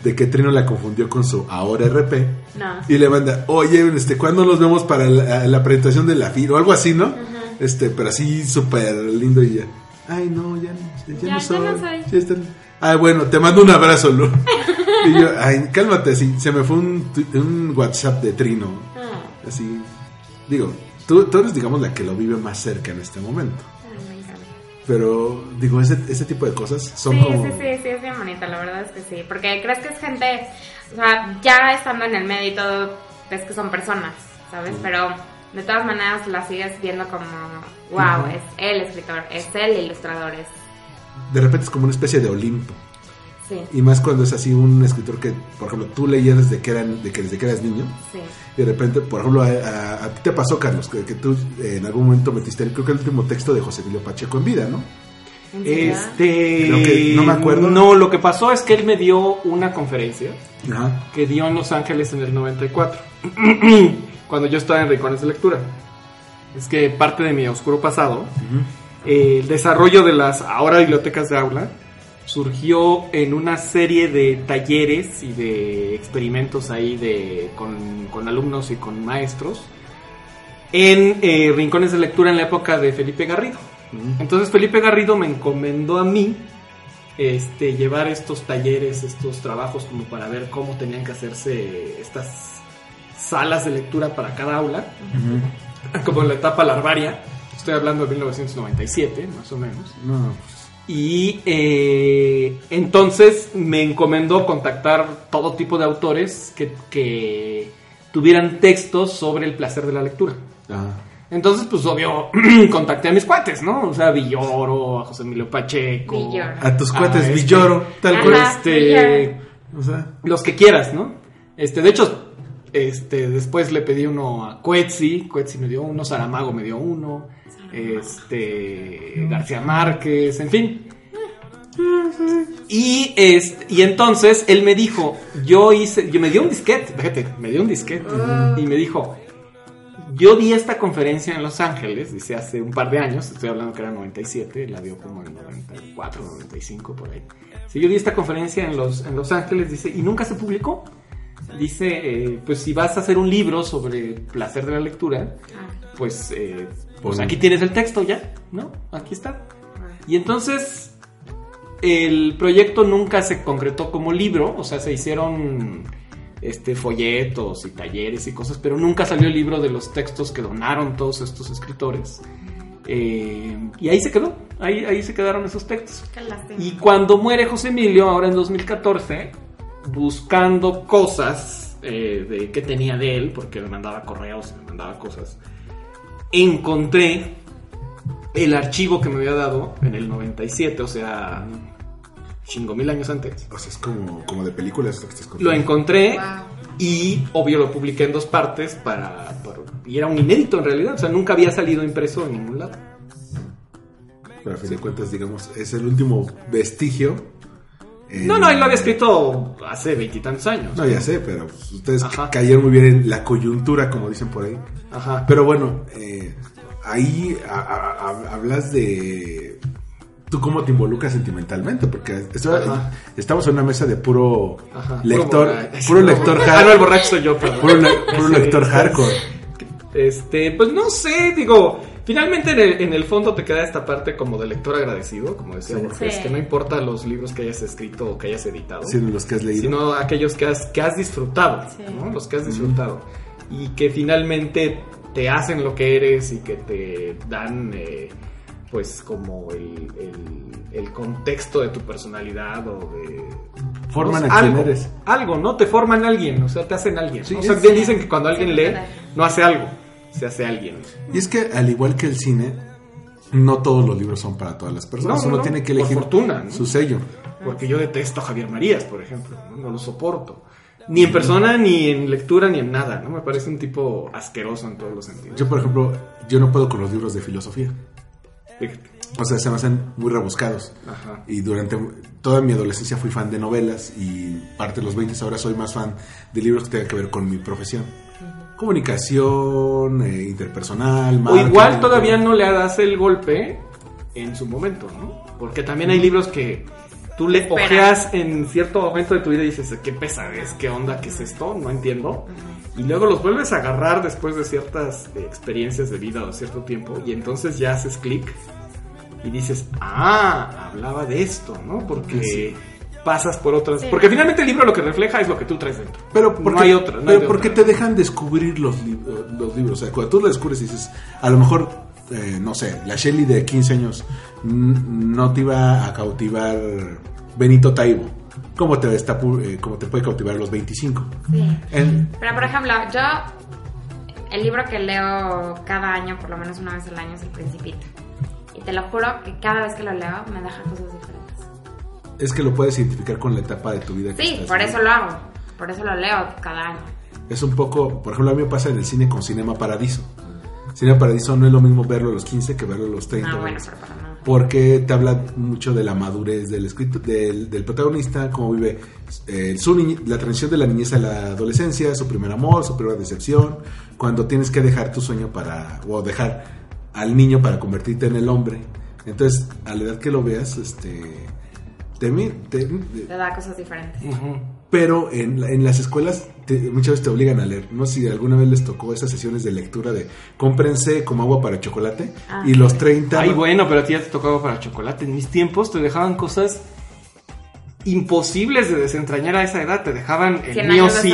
de que Trino la confundió con su ahora RP No. y le manda, oye, este, ¿cuándo nos vemos para la, la presentación de la FIR o algo así, no? Este, pero así súper lindo y ya. Ay, no, ya, no- ya, Ya, no soy. no soy. Ya está- Ay, bueno, te mando un abrazo, Lu. y yo, ay, cálmate, sí, se me fue un, un WhatsApp de Trino. Ah, Así, digo, tú, tú eres, digamos, la que lo vive más cerca en este momento. Pero, digo, ese, ese tipo de cosas son sí, como... sí, sí, sí, es bien bonita, la verdad es que sí. Porque crees que es gente, o sea, ya estando en el medio y todo, ves que son personas, ¿sabes? Pero de todas maneras la sigues viendo como, wow, es el escritor, es el ilustrador, es. De repente es como una especie de Olimpo. Sí, Y más cuando es así un escritor que, por ejemplo, tú leías desde que, eran, de que desde que eras niño. sí. Y de repente, por ejemplo, a, a- a ti te pasó, Carlos, que, que tú eh, en algún momento metiste, el, creo que el último texto de José Emilio Pacheco en vida, ¿no? Este. Que- no me acuerdo. No, lo que pasó es que él me dio una conferencia Ajá. que dio en Los Ángeles en el 94. cuando yo estaba en Rincones de Lectura. Es que parte de mi oscuro pasado, eh, el desarrollo de las ahora bibliotecas de aula, surgió en una serie de talleres y de experimentos ahí de, con, con alumnos y con maestros en eh, rincones de lectura en la época de Felipe Garrido. Entonces Felipe Garrido me encomendó a mí este, llevar estos talleres, estos trabajos como para ver cómo tenían que hacerse estas salas de lectura para cada aula, como en la etapa larvaria. Estoy hablando de 1997, más o menos. No, pues, Y eh, entonces me encomendó contactar todo tipo de autores que, que tuvieran textos sobre el placer de la lectura. ajá. Entonces, pues obvio, contacté a mis cuates, ¿no? O sea, a Villoro, a José Emilio Pacheco. Villoro. A tus a cuates este- Villoro, tal cual. Este, O sea, los que quieras, ¿no? Este, de hecho, este, después le pedí uno a Cuetzi, Cuetzi me dio uno, Saramago me dio uno, este, García Márquez, en fin. Y, este, y entonces él me dijo, yo hice, yo me dio un disquete, fíjate, me dio un disquete y me dijo, yo di esta conferencia en Los Ángeles, dice hace un par de años, estoy hablando que era 97, la dio como en 94, 95 por ahí. Sí, yo di esta conferencia en Los, en los Ángeles, dice, y nunca se publicó. Dice, eh, pues si vas a hacer un libro sobre el placer de la lectura, pues, eh, pues Pon- aquí tienes el texto ya, ¿no? Aquí está. Y entonces el proyecto nunca se concretó como libro, o sea, se hicieron este folletos y talleres y cosas, pero nunca salió el libro de los textos que donaron todos estos escritores. Eh, y ahí se quedó, ahí, ahí se quedaron esos textos. Y cuando muere José Emilio, ahora en 2014, buscando cosas eh, de que tenía de él, porque me mandaba correos y me mandaba cosas, encontré el archivo que me había dado en el 97, o sea, chingo mil años antes. o sea, es como, como de películas lo que estás Lo encontré Wow. y obvio lo publiqué en dos partes para, para- y era un inédito en realidad, o sea, nunca había salido impreso en ningún lado. Pero a fin de cuentas, digamos, es el último vestigio. En- No, no, él lo había escrito hace veintitantos años. No, ya sé, pero pues, ustedes Ajá. cayeron muy bien en la coyuntura, como dicen por ahí. Ajá. Pero bueno, eh, ahí a- a- a- hablas de tú cómo te involucras sentimentalmente, porque esto- estamos en una mesa de puro Ajá. lector, puro, lector Ah, no, el hardcore, borracho soy yo, puro, le- puro Sí, lector hardcore. Este, pues no sé, digo, finalmente en el, en el fondo te queda esta parte como de lector agradecido, como decía Sí. Borges, Sí. que no importa los libros que hayas escrito o que hayas editado, Sino los que has leído. sino aquellos que has, que has disfrutado, Sí. ¿no? Los que has disfrutado. Y que finalmente te hacen lo que eres y que te dan, eh, pues, como el, el- el contexto de tu personalidad o de... Forman sé, a algo, eres. Algo, ¿no? Te forman a alguien, o sea, te hacen alguien. Sí, ¿no? o sea, es- bien dicen que cuando alguien lee, no hace algo, se hace alguien. Y es que al igual que el cine, no todos los libros son para todas las personas. No, no, Uno no, tiene que por elegir su sello. Porque yo detesto a Javier Marías, por ejemplo, ¿no? No lo soporto. Ni en persona, ni en lectura, ni en nada, ¿no? Me parece un tipo asqueroso en todos los sentidos. Yo, por ejemplo, yo no puedo con los libros de filosofía. Fíjate. O sea, se me hacen muy rebuscados. Ajá. Y durante toda mi adolescencia fui fan de novelas y parte de los 20 ahora soy más fan de libros que tengan que ver con mi profesión. Comunicación, eh, interpersonal, O igual todavía no le das el golpe en su momento, ¿no? Porque también hay libros que tú le Espera. ojeas en cierto momento de tu vida y dices, qué pesadez, qué onda, qué es esto, no entiendo. Y luego los vuelves a agarrar después de ciertas eh, experiencias de vida o cierto tiempo y entonces ya haces clic y dices, ah, hablaba de esto, ¿no? Porque pasas por otras... Sí. Porque finalmente el libro lo que refleja es lo que tú traes dentro. Pero porque, no hay otra. no pero hay porque otra. te dejan descubrir los, lib- los libros. O sea, cuando tú lo descubres y dices, a lo mejor, eh, no sé, la Shelly de 15 años no te iba a cautivar Benito Taibo. ¿Cómo te, está, eh, cómo te puede cautivar a los 25? Sí. El- Pero por ejemplo, yo el libro que leo cada año, por lo menos una vez al año, es El Principito. Y te lo juro que cada vez que lo leo me deja cosas diferentes. Es que lo puedes identificar con la etapa de tu vida. que Sí, estás por eso lo hago. Por eso lo leo cada año. Es un poco, por ejemplo, a mí me pasa en el cine con Cinema Paradiso. Cinema Paradiso no es lo mismo verlo a los 15 que verlo a los 30. Ah, bueno, pero para nada. porque te habla mucho de la madurez del escrito del, del protagonista, cómo vive eh, su niñe- la transición de la niñez a la adolescencia, su primer amor, su primera decepción, cuando tienes que dejar tu sueño para o dejar al niño para convertirte en el hombre. Entonces, a la edad que lo veas, este te, mi- te- Te da cosas diferentes. Pero en, la- en las escuelas te- muchas veces te obligan a leer. No sé si alguna vez les tocó esas sesiones de lectura de cómprense como agua para chocolate Ah, y los sí. 30 Ay, bueno, pero a ti ya te tocaba para chocolate. En mis tiempos te dejaban cosas imposibles de desentrañar a esa edad. Te dejaban el mío de sí.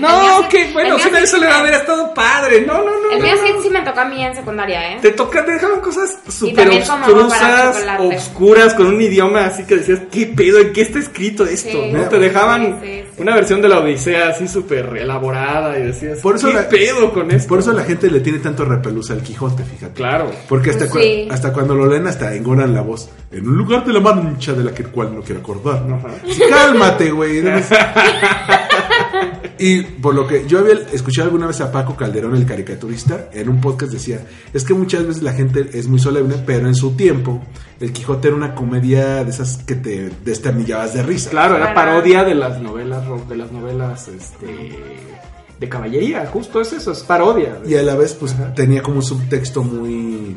¿no? Que bueno, años de sí soledad me- hubiera estado padre. No, no, no. El mío no. sí, sí me tocó a mí en secundaria, ¿eh? Te toca, te dejaban cosas súper obscurosas, obscuras, con un idioma así que decías, ¿qué pedo? ¿En qué está escrito esto? Sí, ¿no? Te dejaban sí, sí. una versión de la Odisea así súper elaborada y decías, Por eso ¿qué la- pedo con esto? Por eso la gente le tiene tanto repelús al Quijote, fíjate. Claro. Porque hasta, Pues hasta cuando lo leen, hasta engoran la voz. En un lugar de la mancha de la que cual no quiero acordar. Cálmate, güey. Y por lo que yo había escuchado alguna vez a Paco Calderón, el caricaturista, en un podcast decía, es que muchas veces la gente es muy solemne, pero en su tiempo el Quijote era una comedia de esas que te desternillabas de risa. Claro, era parodia de las novelas, de las novelas, este, de caballería, justo es eso, es parodia. Y a la vez, pues tenía como un subtexto muy,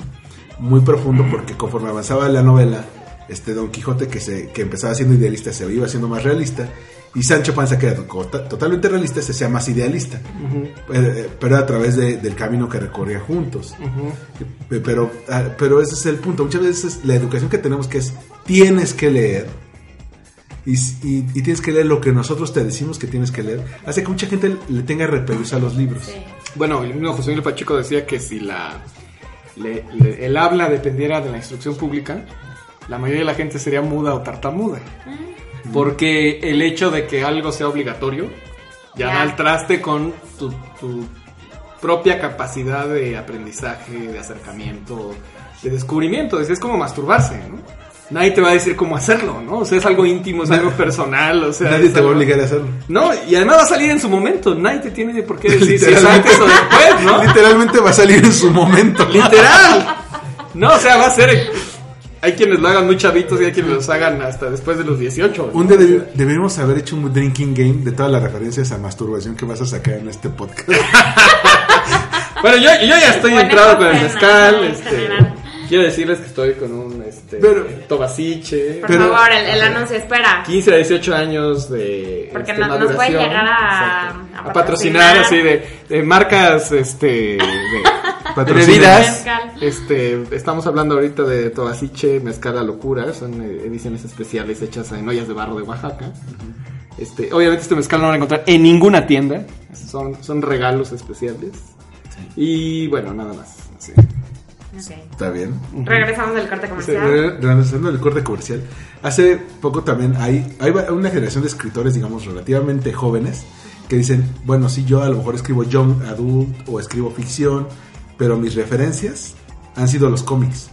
muy profundo, porque conforme avanzaba la novela, este Don Quijote, que, se, que empezaba siendo idealista, se iba siendo más realista, y Sancho Panza, que era to- totalmente realista, se hacía más idealista, Eh, pero a través de- del camino que recorría juntos. Eh, Pero, ah, pero ese es el punto. Muchas veces la educación que tenemos que es, tienes que leer. Y, y- y tienes que leer lo que nosotros te decimos que tienes que leer. Hace que mucha gente le tenga repelús a los libros. Sí. Bueno, el mismo José Miguel Pacheco decía que si la le- le- el habla dependiera de la instrucción pública, la mayoría de la gente sería muda o tartamuda. Porque el hecho de que algo sea obligatorio ya da al traste con tu, tu propia capacidad de aprendizaje, de acercamiento, de descubrimiento. Es, es como masturbarse, ¿no? Nadie te va a decir cómo hacerlo, ¿no? O sea, es algo íntimo, es algo personal, o sea... Nadie te va a obligar a hacerlo. No, y además va a salir en su momento. Nadie te tiene por qué decir si es Literalmente. antes o después, ¿no? Literalmente va a salir en su momento. Literal. No, o sea, va a ser. Hay quienes lo hagan muy chavitos y hay quienes los hagan hasta después de los 18. Un día debi- deberíamos haber hecho un drinking game de todas las referencias a masturbación que vas a sacar en este podcast. Bueno, yo, yo ya estoy entrado con el mezcal. ¿no? Este, quiero decirles que estoy con un este, Pero- tobasiche. Por Pero- favor, el, el anuncio, espera. 15 a 18 años de. Porque este, no- nos puede maduración. llegar a- Exacto. a a patrocinar así de, de marcas este de. Bebidas. Este, estamos hablando ahorita de Tobasiche, Mezcal a Locura, son eh, ediciones especiales hechas en ollas de barro de Oaxaca. Este, obviamente este mezcal no lo van a encontrar en ninguna tienda, son, son regalos especiales. Y bueno, nada más. sí. Ok. Está bien. Regresamos del corte Sí, comercial. re- Regresando al corte comercial. Hace poco también hay, hay una generación de escritores, digamos, relativamente jóvenes que dicen, bueno, sí, yo a lo mejor escribo young adult o escribo ficción, pero mis referencias han sido los cómics.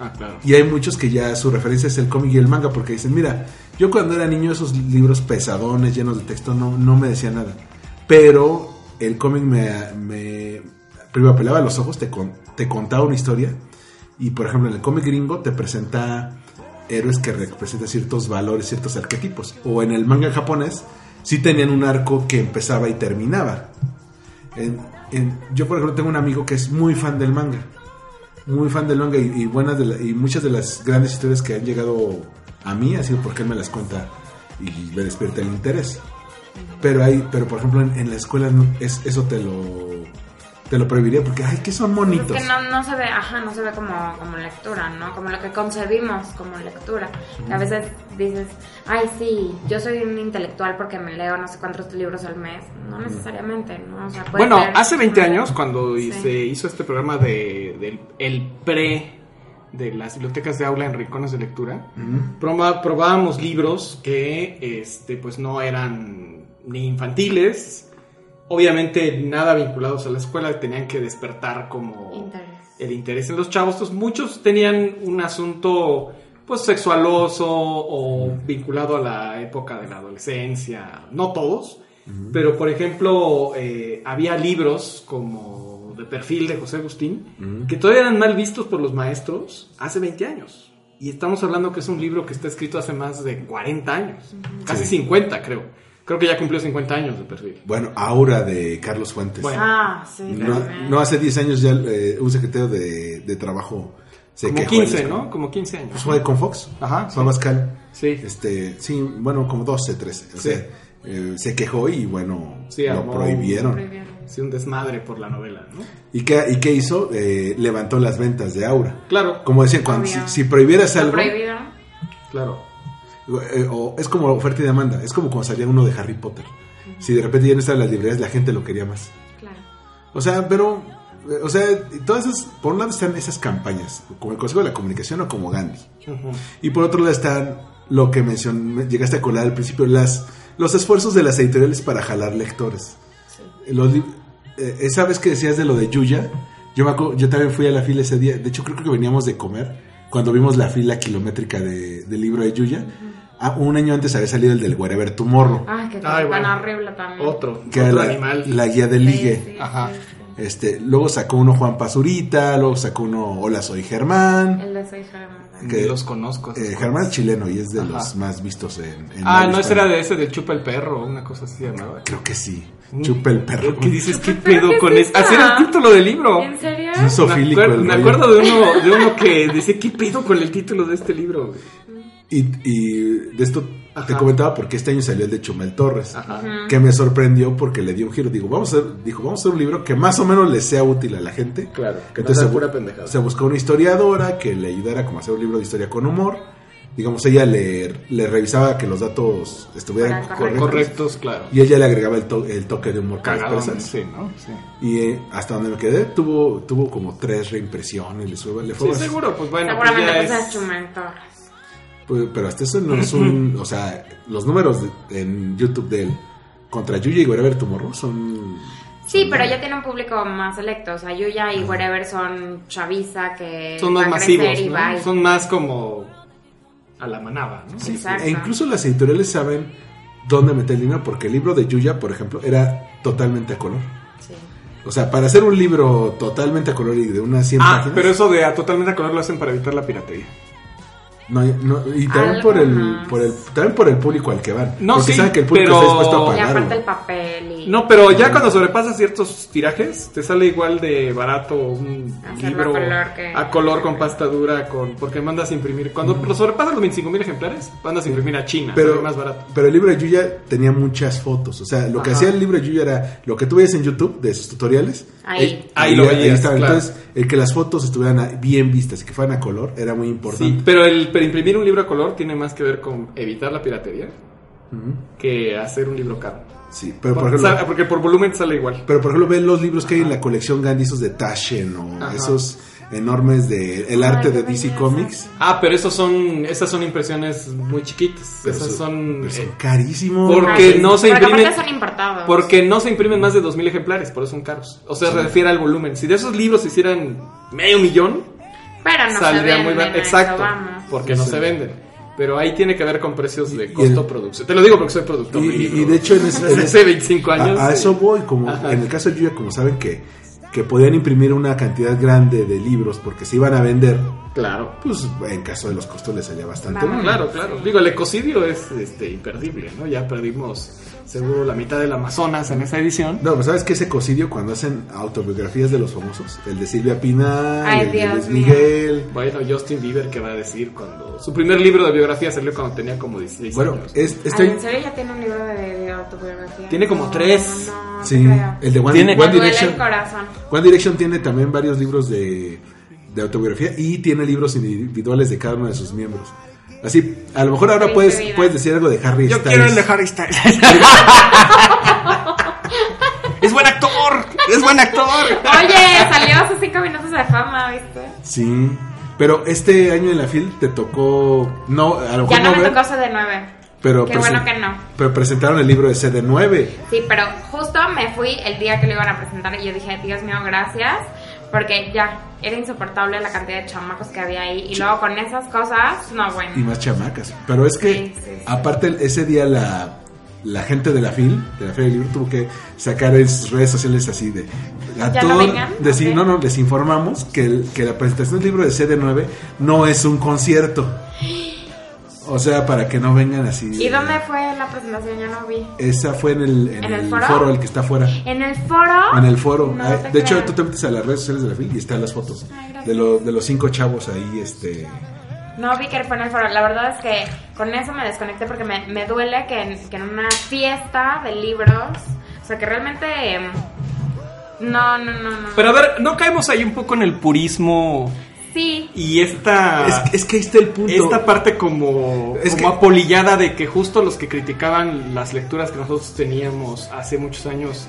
Ah, claro. Y hay muchos que ya su referencia es el cómic y el manga porque dicen, mira, yo cuando era niño esos libros pesadones, llenos de texto, no, no me decían nada. Pero el cómic me, me primero los ojos, te, con- te contaba una historia Y por ejemplo, en el cómic gringo te presenta héroes que representan ciertos valores, ciertos arquetipos. O en el manga japonés, sí tenían un arco que empezaba y terminaba. En- en- yo, por ejemplo, tengo un amigo que es muy fan del manga. Muy fan del manga y, y buenas de la- y muchas de las grandes historias que han llegado a mí ha sido porque él me las cuenta y me despierta el interés. Pero hay, pero por ejemplo en, en la escuela no- es, eso te lo te lo prohibiría porque ay que son monitos. Es que no, no se ve, ajá, no se ve como, como lectura, ¿no? Como lo que concebimos como lectura. Que a veces dices, ay, sí, yo soy un intelectual porque me leo no sé cuántos libros al mes. No necesariamente, ¿no? O sea, puede Bueno, ser- hace 20 años, cuando Sí. se hizo este programa de, del el pre de las bibliotecas de aula en rincones de lectura, proba- probábamos libros que este, pues no eran ni infantiles, obviamente nada vinculados a la escuela, tenían que despertar como Interés. el interés en los chavos. Entonces, muchos tenían un asunto pues sexualoso o vinculado a la época de la adolescencia. No todos, pero por ejemplo, eh, había libros como de perfil de José Agustín que todavía eran mal vistos por los maestros hace 20 años. Y estamos hablando que es un libro que está escrito hace más de 40 años, casi 50 creo. Creo que ya cumplió 50 años de perfil. Bueno, Aura de Carlos Fuentes. Bueno. Ah, sí. no, no hace 10 años ya eh, un secretario de, de trabajo se Como quejó en la 15, escuela. ¿no? Como 15 años. Pues fue con Fox. Ajá, Fue sí. Pascal. Sí. Este, sí, bueno, como 12, 13. O Sí. sea, eh, se quejó y bueno, Sí, lo armó- prohibieron. Prohibieron. Sí, un desmadre por la novela, ¿no? ¿Y qué, ¿Y qué hizo? Eh, levantó las ventas de Aura. Claro, Como decían, cuando, si, si prohibieras algo, prohibieron. claro. Eh, o es como oferta y demanda, es como cuando salía uno de Harry Potter. Si de repente ya no estaba en las librerías, la gente lo quería más. Claro. O sea, pero, eh, o sea, todas esas, por un lado están esas campañas, como el Consejo de la Comunicación o como Gandhi. Y por otro lado están lo que mencioné, llegaste a colar al principio, las, los esfuerzos de las editoriales para jalar lectores. Los eh, esa vez que decías de lo de Yuya, yo, me acuerdo- yo también fui a la fila ese día. De hecho, creo que veníamos de comer cuando vimos la fila kilométrica de- del libro de Yuya. Ah, un año antes había salido el del Wherever Tomorrow, qué Ay, tan bueno. horrible también. Otro, que era otro la, animal. la guía de Sí, ligue. sí, Ajá. sí, sí. Este, luego sacó uno Juan Pazurita, luego sacó uno Hola, soy Germán. El de Soy Germán. Que- los conozco. Eh, Germán es chileno y es de Ajá. los más vistos en, en Ah, no, ese era de ese de Chupa el Perro, una cosa así llamaba. Creo que sí. Chupa el perro. ¿Qué dices? ¿Qué ¿Pero pedo con es eso? Así era el título del libro. ¿En serio? Es Me, acuer- el me acuerdo de uno, de uno que decía, ¿qué pedo con el título de este libro? Güey?" Y, y de esto te comentaba porque este año salió el de Chumel Torres. Ajá. Que me sorprendió porque le dio un giro. Digo, vamos a hacer, dijo, vamos a hacer un libro que más o menos le sea útil a la gente. Claro, que no Entonces sea se, bu- pura pendejada. se buscó una historiadora que le ayudara como a hacer un libro de historia con humor. Digamos, ella le, le revisaba que los datos estuvieran correctos. Correctos, claro. Y ella le agregaba el, to- el toque de humor Cagado, sí, ¿no? Sí. Y eh, hasta donde me quedé, tuvo, tuvo como tres reimpresiones. Le, fue- le fue Sí, seguro, pues bueno, pues Seguramente ya pues es... es Chumel Torres. Pues, pero hasta eso no es un. O sea, los números de- en YouTube de él contra Yuya y Wherever Tomorrow son. Sí, son pero ya tiene un público más selecto. O sea, Yuya y Wherever son chaviza que Son va más masivos, va ¿no? y- Son más como a la manada, ¿no? Sí, Exacto. E incluso las editoriales saben dónde meter el dinero, porque el libro de Yuya, por ejemplo, era totalmente a color. Sí. O sea, para hacer un libro totalmente a color y de unas 100 Ah, páginas. pero eso de a totalmente a color lo hacen para evitar la piratería. No, no, y también por el, por el también por el público al que van. No, porque sí, saben que el público pero- está dispuesto a Y pagarlo. aparte el papel y... No, pero ya cuando sobrepasas ciertos tirajes, te sale igual de barato un Hacerlo libro a color que- a color con pasta dura, con porque mandas a imprimir. Cuando lo sobrepasas los 25 mil ejemplares, mandas a imprimir a China, pero, más barato. pero el libro de Yuya tenía muchas fotos. O sea, lo que Ajá. hacía el libro de Yuya era lo que tú veías en YouTube de sus tutoriales. Ahí. eh, Ahí lo veías, claro. Entonces, el que las fotos estuvieran bien vistas y que fueran a color era muy importante. Sí, pero el pero imprimir un libro a color tiene más que ver con evitar la piratería que hacer un libro caro. Sí, pero por Por- ejemplo, sale- porque por volumen sale igual. pero por ejemplo, ve los libros que hay en la colección Gandhi, esos de Taschen o Ajá. esos enormes de el arte Ay, de DC. Comics. Ah, pero esos son esas son impresiones muy chiquitas. Pero esas son pero son eh, carísimos. porque Ay, no se imprimen- son importados. Porque no se imprimen más de 2.000 ejemplares, por eso son caros. O sea, se refiere al volumen. Si de esos libros se hicieran medio millón, Pero no saldría se muy eso Exacto, vamos. Porque no se venden. Pero ahí tiene que ver con precios de Y- y costo el- producción. Te lo digo porque soy productor. Y, de y- y libros. de hecho en ese, en ese- hace 25 años. a, eso voy, como Ajá. en el caso de Yuya, como saben que que podían imprimir una cantidad grande de libros porque se iban a vender, Claro. pues en caso de los costos les salía bastante mal. Claro, claro. Digo, el ecocidio es este, imperdible, ¿no? Ya perdimos seguro la mitad del Amazonas en esa edición. No, pues sabes que ese cocidio cuando hacen autobiografías de los famosos, el de Silvia Pinal, Ay, el de Luis. Miguel. Bueno, Justin Bieber, ¿qué va a decir cuando... Su primer libro de biografía salió cuando tenía como 16 Bueno, años. es, Ay, estoy, ¿En serio ya tiene un libro de, de autobiografía? Tiene como No, tres. No, no, no sí, te creo. el de One, Tiene- One Direction. el corazón. One Direction tiene también varios libros de, de autobiografía y tiene libros individuales de cada uno de sus miembros. Así, a lo mejor ahora puedes, puedes decir algo de Harry Yo Styles. quiero el de Harry Styles. es buen actor, es buen actor. Oye, salió sus cinco minutos de fama, ¿viste? Sí, pero este año en la FIL te tocó, no, a lo mejor Ya no me ver, tocó CD9. Pero, Qué bueno que no. pero presentaron el libro de CD9. Sí, pero justo me fui el día que lo iban a presentar y yo dije, Dios mío, gracias. Porque ya, era insoportable la cantidad de chamacos que había ahí. Y luego con esas cosas, no, y bueno. más chamacas. Pero es que, Sí, sí, aparte, ese día la, la gente de la FIL, de la Feria del Libro, tuvo que sacar en sus redes sociales así de. A ¿Ya no todo- vengan? decir, Ok. No, no, les informamos que, el- que la presentación del libro de CD9 no es un concierto. O sea, para que no vengan así. ¿Y dónde fue la presentación? Yo no vi. Esa fue en el, en ¿En el el foro? foro? el que está afuera. ¿En el foro? En el foro. No te de hecho, tú te metes a las redes sociales de la FIL y están las fotos Ay, gracias. de, lo- de los cinco chavos ahí, este. No vi que fue en el foro. La verdad es que con eso me desconecté porque me, me duele que en, que en una fiesta de libros, o sea, que realmente... em, No, no, no, no. Pero a ver, ¿no caemos ahí un poco en el purismo sí, y esta... Es, es que ahí está el punto. Esta parte como, Es como que- apolillada de que justo los que criticaban las lecturas que nosotros teníamos hace muchos años,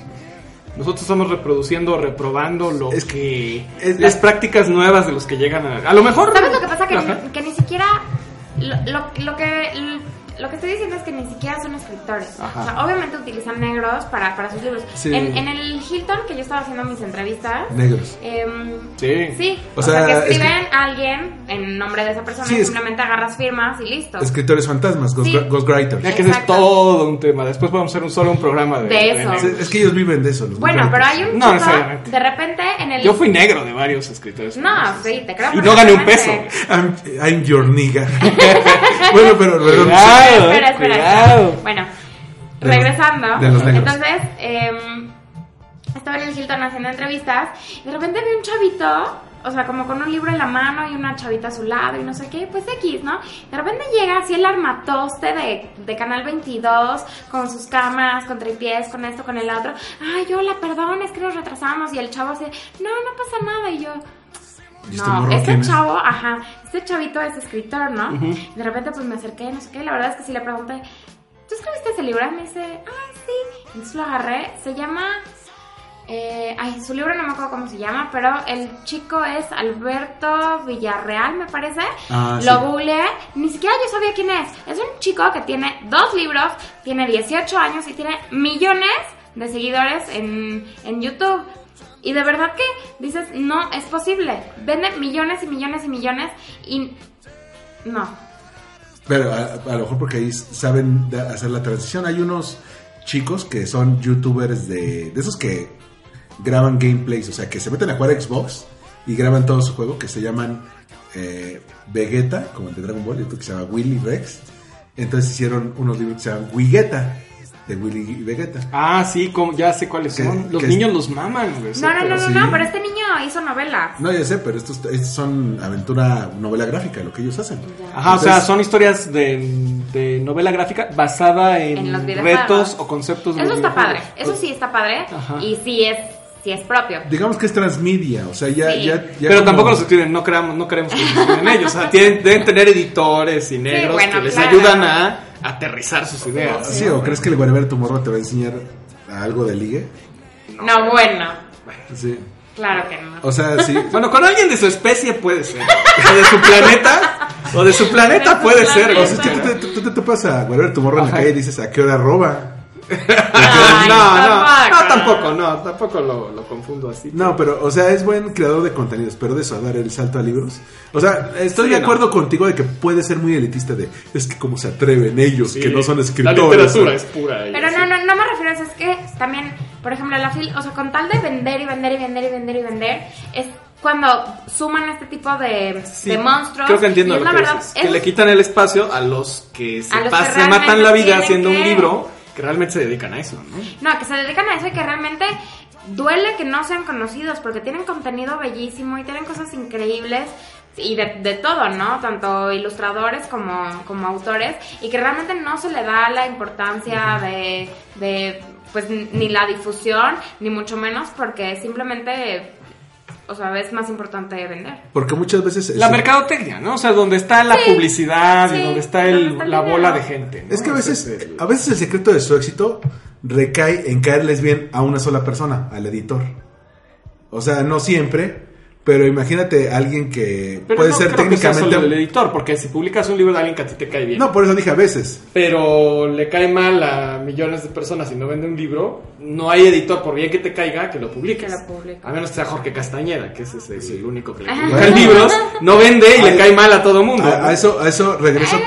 nosotros estamos reproduciendo, reprobando lo Es que es- las es- prácticas nuevas de los que llegan a a lo mejor ¿Sabes lo que pasa? Que, ni, que ni siquiera. Lo, lo, lo que. Lo que estoy diciendo es que ni siquiera son escritores. Ajá. O sea, obviamente utilizan negros para, para sus libros. Sí. En, en el Hilton, que yo estaba haciendo mis entrevistas. Negros. em, Sí. Sí, O o, sea, sea, que es que- escriben a alguien en nombre de esa persona Sí, y es- simplemente agarras firmas y listo. Escritores fantasmas, ghostwriters. Ya que ese es todo un tema. Después vamos a hacer un solo un programa de, De eso. Es, es que ellos viven de eso. los Bueno, pero hay un No, chico, necesariamente. de repente en el... Yo fui negro de varios escritores. No, famosos. sí, te creo Y no gané un peso. I'm, I'm your nigga. bueno, pero, pero Cuidado, espera, eh, espera, cuidado. Bueno, De los- regresando. de los negros. Entonces, em, estaba en el Hilton haciendo entrevistas y de repente vi un chavito, o sea, como con un libro en la mano y una chavita a su lado y no sé qué, pues X, ¿no? De repente llega así el armatoste de, de Canal 22 con sus cámaras, con tripiés, con esto, con el otro. Ay, hola, perdón, es que nos retrasamos. Y el chavo así, no, no pasa nada. Y yo, ¿Y este no, este quién es? chavo, ajá, este chavito es escritor, ¿no? De repente pues me acerqué, no sé qué, la verdad es que sí le pregunté, ¿tú escribiste ese libro? Y me dice, ah, sí. Entonces lo agarré, se llama, eh, ay, su libro no me acuerdo cómo se llama, pero el chico es Alberto Villarreal, me parece. Ah, lo sí. googleé, ni siquiera yo sabía quién es. Es un chico que tiene dos libros, tiene 18 años y tiene millones de seguidores en, en YouTube. Y de verdad que dices, no, es posible. Vende millones y millones y millones y... No. Pero a, lo mejor porque ahí saben hacer la transición. Hay unos chicos que son youtubers de, de esos que graban gameplays, o sea, que se meten a jugar Xbox y graban todo su juego, que se llaman eh, Vegeta, como el de Dragon Ball, y otro que se llama Willy Rex. Entonces hicieron unos libros que se llaman Wigueta, de Willy y Vegeta. Ah, sí, como, ya sé cuáles Que- son. Los que- niños los maman, güey. No, no, no, no, sí. no, pero este niño hizo novelas. No, ya sé, pero estos, estos son aventura, novela gráfica, lo que ellos hacen. Ajá, o sea, son historias de, de novela gráfica basada en, En los videojuegos. retos o conceptos de Eso está padre, eso sí está padre Ajá. y sí es, sí es propio. Digamos que es transmedia, o sea, ya... Sí. ya, ya Pero como- tampoco los escriben, no creamos, no queremos que los escriban ellos. O sea, tienen- deben tener editores y negros bueno, que les claro. ayudan a aterrizar sus ideas. Sí, o crees que el Wherever Tomorrow te va a enseñar algo de ligue? No, bueno, Sí. claro que no. O sea, sí. Bueno, con alguien de su especie puede ser. O de su planeta. O de su planeta De su puede ser. planeta. O sea, es que tú, te- tú te topas a Wherever Tomorrow en la calle y dices, ¿a qué hora roba? Ay, no, no, tampoco. no, tampoco, no, tampoco lo, lo confundo así. No, pero, o sea, es buen creador de contenidos, pero de eso, a dar el salto a libros. O sea, estoy Sí, de no. acuerdo contigo de que puede ser muy elitista de, es que cómo se atreven ellos, Sí, que no son La escritores. literatura ¿no? es pura. Pero así. no, no, no me refiero a eso, es que también, por ejemplo, la fil, o sea, con tal de vender y vender y vender y vender y vender, es cuando suman este tipo de, Sí, de monstruos. Creo que entiendo lo la que verdad, dices, es- Que le quitan el espacio a los que se, A los que pas- se realmente matan la vida haciendo un libro que realmente se dedican a eso, ¿no? No, que se dedican a eso y que realmente duele que no sean conocidos porque tienen contenido bellísimo y tienen cosas increíbles y de, de todo, ¿no? Tanto ilustradores como, como autores y que realmente no se le da la importancia de, de, pues, ni la difusión, ni mucho menos porque simplemente, o sea, es más importante vender. Porque muchas veces... La es- mercadotecnia, ¿no? O sea, donde está la Sí, publicidad y donde está, el- donde está el la dinero. bola de gente. ¿no? Es que a veces, el- a veces el secreto de su éxito recae en caerles bien a una sola persona, al editor. O sea, no siempre, pero imagínate alguien que Pero puede no ser creo que sea técnicamente... solo el editor, porque si publicas un libro de alguien que a ti te cae bien, No, por eso dije a veces. pero le cae mal a millones de personas y no vende un libro, no hay editor, por bien que te caiga, que lo publiques. A menos que sea Jorge Castañeda, que ese es el, el único que le Ajá. publican libros, no vende y le cae mal a todo mundo. A, a eso, a eso regreso... Eh,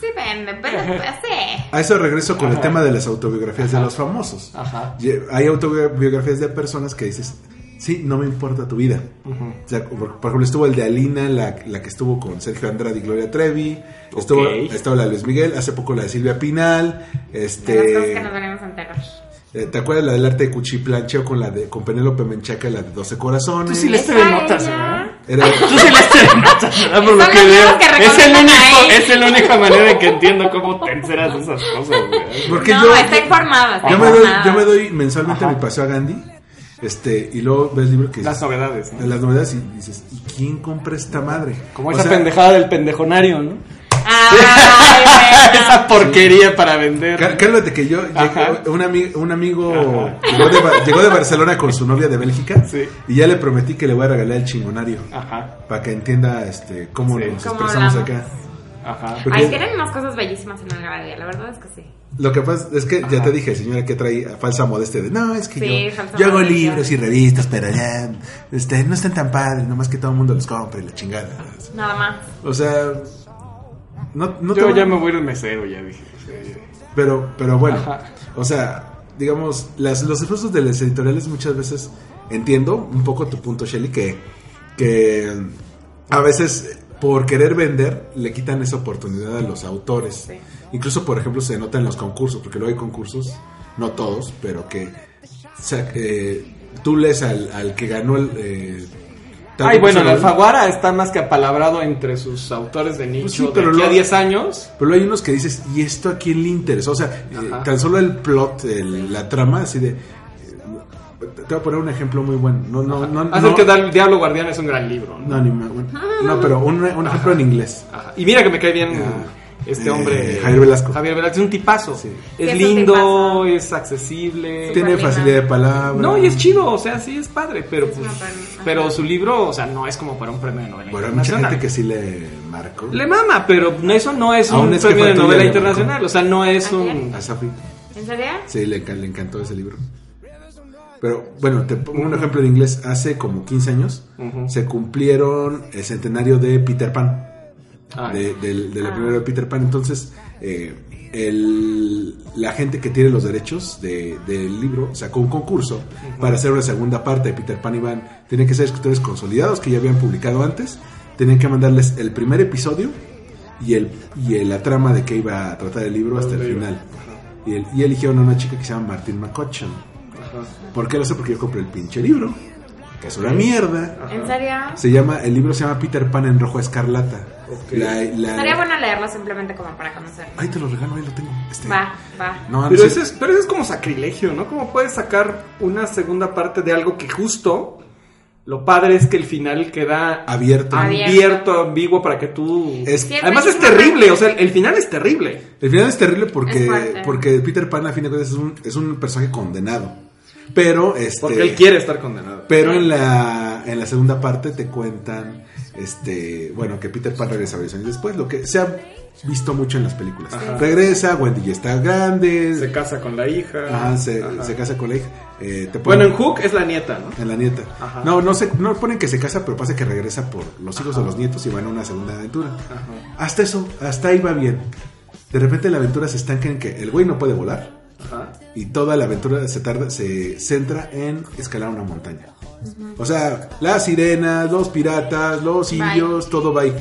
sí vende, pero pues, sí. A eso regreso con el tema de las autobiografías de los famosos. Ajá. Hay autobiografías de personas que dices, sí, no me importa tu vida. O sea, por, por ejemplo, estuvo el de Alina, la, la que estuvo con Sergio Andrade y Gloria Trevi. Estuvo, estuvo la de Luis Miguel, hace poco la de Silvia Pinal. De las cosas Este, que nos venimos a enterar. eh, ¿Te acuerdas la del arte de cuchiplancheo con la de con Penélope Menchaca, la de 12 corazones? Tú sí Esa TV Notas, ¿verdad? Era- Tú sí TV Notas, ¿verdad? Por lo que veo. que Es el, único, es la única manera en que entiendo cómo te enteras de esas cosas, porque no, yo, está informada. está yo, me doy, informada. yo me doy mensualmente Ajá. mi paseo a Gandhi. Este, y luego ves libros que Las novedades, ¿no? de las novedades y dices, ¿y quién compra esta madre? Como O esa sea, pendejada del pendejonario, ¿no? Ay, esa porquería para vender. Cá- Cálmate que yo, llegué- un, ami- un amigo llegó de, Ba- llegó de Barcelona con su novia de Bélgica Sí. y ya le prometí que le voy a regalar el chingonario Ajá, para que entienda este cómo Sí. nos Cómo expresamos hablamos. acá. Ajá. Ay, tienen unas cosas bellísimas en la galería, la verdad es que sí. Lo que pasa es que ya te dije, señora, que trae falsa modestia de, no, es que Sí, yo, yo hago libros y revistas, pero ya este, no están tan padres, nomás que todo el mundo los compre y la chingada. Nada más. O sea, no, no te Yo ya me voy al mesero, ya dije. Pero, pero bueno, Ajá. o sea, digamos, las, los esfuerzos de las editoriales muchas veces entiendo un poco tu punto, Shelly, que, que a veces por querer vender le quitan esa oportunidad a los autores. Sí. Incluso, por ejemplo, se nota en los concursos, porque luego hay concursos, no todos, pero que o sea, que tú lees al, al que ganó el... eh, Ay, bueno, el Alfaguara está más que apalabrado entre sus autores de nicho Pues sí, de pero aquí a lo- 10 años. Pero hay unos que dices, ¿y esto a quién le interesa? O sea, eh, tan solo el plot, el- la trama, así de... Te voy a poner un ejemplo muy bueno. No, no, no, Hacer no, que Dar- Diablo Guardián es un gran libro. ¿no? no, ni ma- bueno, no, pero un, un ejemplo en inglés. Ajá. Y mira que me cae bien Ah. este Eh, hombre. Javier Velasco. Javier Velasco es un tipazo. Sí. Es lindo, es accesible. Tiene facilidad de palabra. No, y es chido, o sea, sí es padre, pero Es pues, pero su libro, o sea, no es como para un premio de novela Bueno, hay mucha internacional. gente que sí le marcó. Le mama, pero eso no es Aún un es premio de novela internacional, o sea, no es ¿A un... A Safi. ¿En serio? Sí, le, le encantó ese libro. Pero bueno, te pongo un ejemplo en inglés. Hace como 15 años se cumplieron el centenario de Peter Pan. Ah, de, la Ah. primera de Peter Pan. Entonces, eh, el- la gente que tiene los derechos de- del libro sacó un concurso para hacer una segunda parte de Peter Pan y Van. Tienen que ser escritores consolidados que ya habían publicado antes. Tenían que mandarles el primer episodio y, el, y el- la trama de que iba a tratar el libro hasta el final. Y, el- y eligieron a una chica que se llama Martin McCutcheon. ¿Por qué lo sé? Porque yo compré el pinche libro. Que es una mierda. ¿En serio? Se llama, el libro se llama Peter Pan en rojo escarlata. Ok. La- la- Estaría bueno leerlo simplemente como para conocerlo. Ay, te lo regalo, ahí lo tengo. Este, Va, va. No, no Pero sé. eso, es, pero eso es como sacrilegio, ¿no? ¿Cómo puedes sacar una segunda parte de algo que justo lo padre es que el final queda abierto. Abierto. abierto, ambiguo para que tú... Es- Además es terrible, o sea, el final es terrible. El final es terrible porque, porque Peter Pan, a fin de cuentas, es un, es un personaje condenado. Pero, este. Porque él quiere estar condenado. Pero en la, en la segunda parte te cuentan, este, bueno, que Peter Pan regresa varios años después, lo que se ha visto mucho en las películas. Ajá. Regresa, Wendy ya está grande, Se casa con la hija. ajá, se, Ajá. se casa con la hija. eh, te Bueno, en Hook es la nieta, ¿no? en la nieta. Ajá. No, no se, no ponen que se casa, pero pasa que regresa por los hijos de los nietos y van a una segunda aventura. Ajá. Hasta eso, hasta ahí va bien. De repente la aventura se estanca en que el güey no puede volar Ajá. Y toda la aventura se tarda, se centra en escalar una montaña. O sea, las sirenas, los piratas, los Bye. indios, todo va ahí.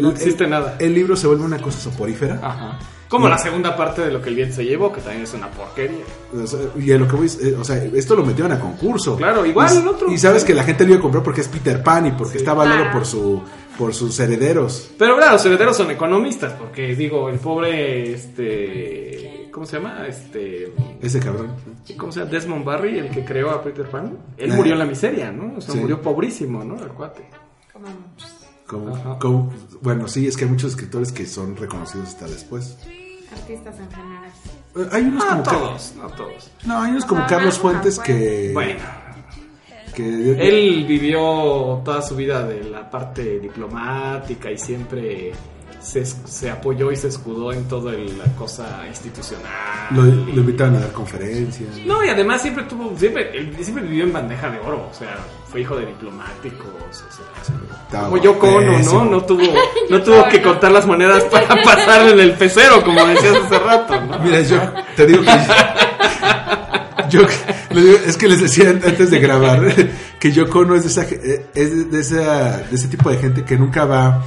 No existe nada. El libro se vuelve una cosa soporífera. Ajá. Como la segunda parte de lo que el viento se llevó, que también es una porquería. O sea, y a lo que voy eh, o sea, esto lo metieron a concurso. Claro, igual y, el otro. Y sabes que la gente lo iba a comprar porque es Peter Pan y porque Sí. está avalado Claro. por su por sus herederos. Pero claro, los herederos son economistas, porque digo, el pobre, este, ¿cómo se llama? Este, Ese cabrón. ¿cómo se llama? Desmond Barry, el que creó a Peter Pan. Él Ah. murió en la miseria, ¿no? O sea, Sí. murió pobrísimo, ¿no? El cuate. Como muchos Como- como- bueno, sí, es que hay muchos escritores que son reconocidos hasta después. artistas en general. Eh, Hay unos No como Car- todos, no todos. No, hay unos como Ajá, Carlos Fuentes que Bueno, que él vivió toda su vida de la parte diplomática y siempre se, se apoyó y se escudó en toda la cosa institucional. lo, lo invitaban a dar conferencias. No, y además siempre tuvo, siempre, él siempre vivió en bandeja de oro, o sea, fue hijo de diplomáticos, o sea, Estaba como yo Cono. ¿no? No tuvo, no tuvo que contar las monedas para pasar en el pecero, como decías hace rato, ¿no? Mira, yo te digo que yo es que les decía antes de grabar que Yoko no es de esa es de, esa, de ese tipo de gente que nunca va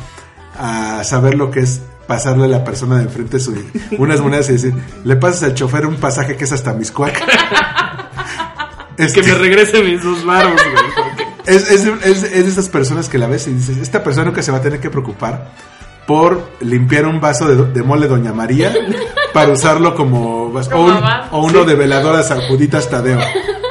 a saber lo que es pasarle a la persona de enfrente su, unas monedas y decir, le pasas al chofer un pasaje que es hasta Miscuac. Es que me regrese mis dos güey, porque Es, es, es- es de esas personas que la ves y dices, esta persona nunca se va a tener que preocupar por limpiar un vaso de, de mole Doña María para usarlo como, o, un- vaso. o uno de veladoras San Juditas Tadeo.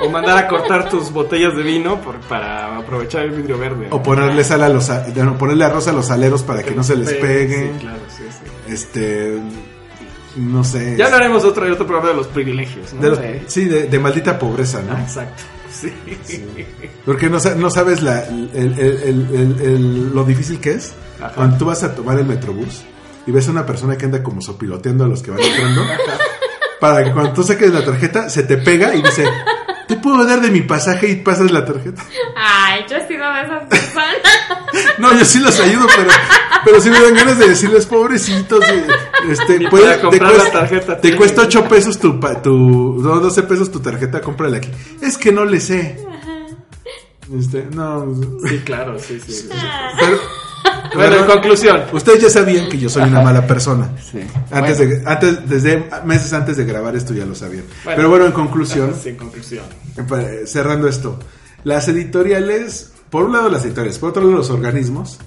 O mandar a cortar tus botellas de vino por- para aprovechar el vidrio verde. O ponerle sal a los, a- no, ponerle arroz a los aleros para que no se les pegue. Sí, claro, sí, sí. Este, no sé. Ya hablaremos otro, otro programa de los privilegios, ¿no? de los- De- sí, de, de maldita pobreza, ¿no? Ah, exacto. Sí. Porque no, no sabes la, el- el- el- el- el- lo difícil que es Ajá. cuando tú vas a tomar el metrobús y ves a una persona que anda como sopiloteando a los que van entrando para que cuando tú saques la tarjeta se te pega y dice, ¿te puedo dar de mi pasaje y pasas la tarjeta? Ay, yo he sido de esas personas. No, yo sí los ayudo, pero, pero sí me dan ganas de decirles, pobrecitos, este, puede- te la cuesta, tarjeta te cuesta 8 pesos tu, pa- tu, no, 12 pesos tu tarjeta, cómprala aquí. Es que no le sé. Este, no, Sí, claro, sí, sí. pero, Bueno, en conclusión. Ustedes ya sabían que yo soy una mala persona. Sí. Antes de, antes, desde meses antes de grabar esto ya lo sabían. Bueno. Pero bueno, en conclusión, Sí, en conclusión. eh, cerrando esto, las editoriales, por un lado las editoriales, por otro lado los organismos,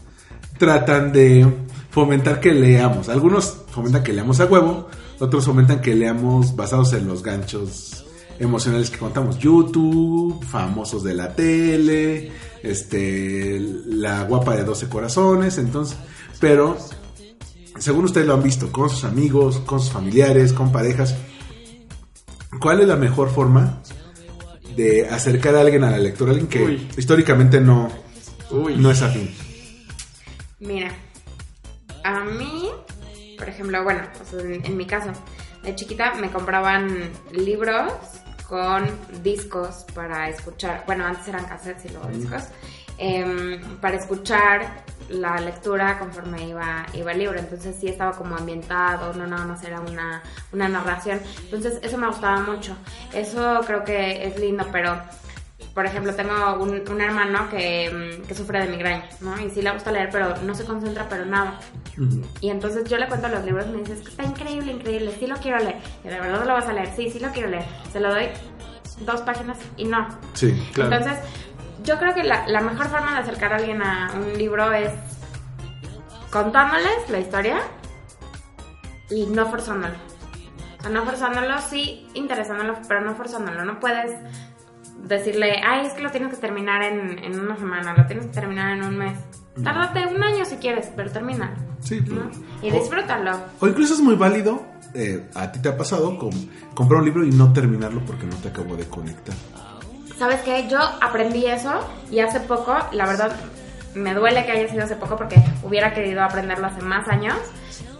tratan de fomentar que leamos. Algunos fomentan que leamos a huevo, otros fomentan que leamos basados en los ganchos emocionales que contamos. YouTube, famosos de la tele, este, la guapa de 12 corazones, entonces, pero según ustedes lo han visto, con sus amigos, con sus familiares, con parejas, ¿cuál es la mejor forma de acercar a alguien a la lectura? Alguien que Uy. históricamente no, Uy. no es afín. Mira, a mí, por ejemplo, bueno, en, en mi caso, de chiquita me compraban libros con discos para escuchar, bueno, antes eran cassettes y luego discos, em, para escuchar la lectura conforme iba, iba el libro, entonces sí estaba como ambientado, no nada más era una, una narración, entonces eso me gustaba mucho, eso creo que es lindo, pero por ejemplo, tengo un, un hermano que, mm, que sufre de migraña, ¿no? Y sí le gusta leer, pero no se concentra, pero nada. Y entonces yo le cuento los libros y me dice, "Es que está increíble, increíble, sí lo quiero leer. Y de verdad lo vas a leer, sí, sí lo quiero leer. Se lo doy dos páginas y no. Sí. Claro. Entonces, yo creo que la, la mejor forma de acercar a alguien a un libro es contándoles la historia y no forzándolo. O sea, no forzándolo, sí interesándolo, pero no forzándolo. No puedes decirle, ay, es que lo tienes que terminar en, en una semana, lo tienes que terminar en un mes. Tárdate un año si quieres, pero termina. Sí. ¿no? Y O- disfrútalo. O incluso es muy válido, eh, a ti te ha pasado, com- comprar un libro y no terminarlo porque no te acabó de conectar. ¿Sabes qué? Yo aprendí eso y hace poco, la verdad, me duele que haya sido hace poco porque hubiera querido aprenderlo hace más años.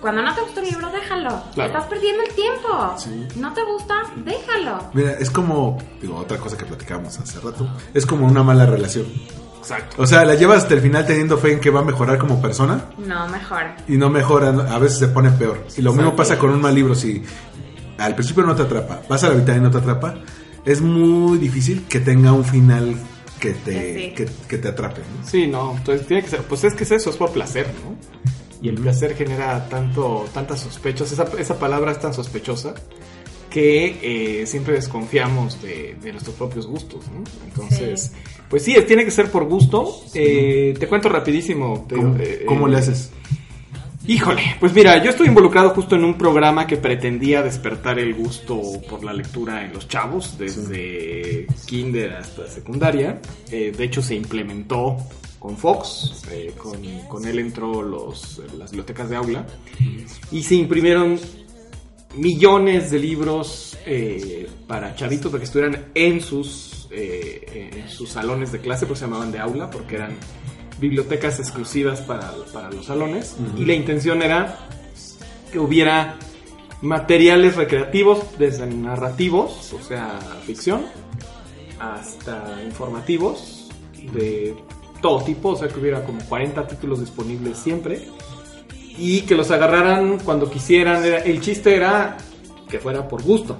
Cuando no te gusta un libro, déjalo. Claro. Estás perdiendo el tiempo. Sí. No te gusta, déjalo. Mira, es como, digo, otra cosa que platicábamos hace rato, es como una mala relación. Exacto. O sea, la llevas hasta el final teniendo fe en que va a mejorar como persona No, mejor. y no mejora, a veces se pone peor. Y lo mismo pasa con un mal libro, si al principio no te atrapa, vas a la mitad y no te atrapa, es muy difícil que tenga un final que te, Que sí. que, que te atrape. ¿no? Sí, no, entonces tiene que ser, pues es que es eso, es por placer, ¿no? Y el placer genera tanto, tantas sospechas, esa, esa palabra es tan sospechosa que eh, siempre desconfiamos de, de nuestros propios gustos, ¿no? Entonces, pues sí, tiene que ser por gusto. Eh, te cuento rapidísimo. te- ¿Cómo, eh, cómo eh, le haces? Híjole, pues mira, yo estoy involucrado justo en un programa que pretendía despertar el gusto por la lectura en los chavos, desde kinder hasta secundaria. Eh, de hecho, se implementó con Fox, eh, con, con él entró los, las bibliotecas de aula, y se imprimieron millones de libros eh, para chavitos para que estuvieran en sus, en sus salones de clase, pues se llamaban de aula, porque eran bibliotecas exclusivas para, para los salones. Y la intención era que hubiera materiales recreativos, desde narrativos, o sea, ficción, hasta informativos, de todo tipo, o sea, que hubiera como 40 títulos disponibles siempre y que los agarraran cuando quisieran. Era- el chiste era que fuera por gusto.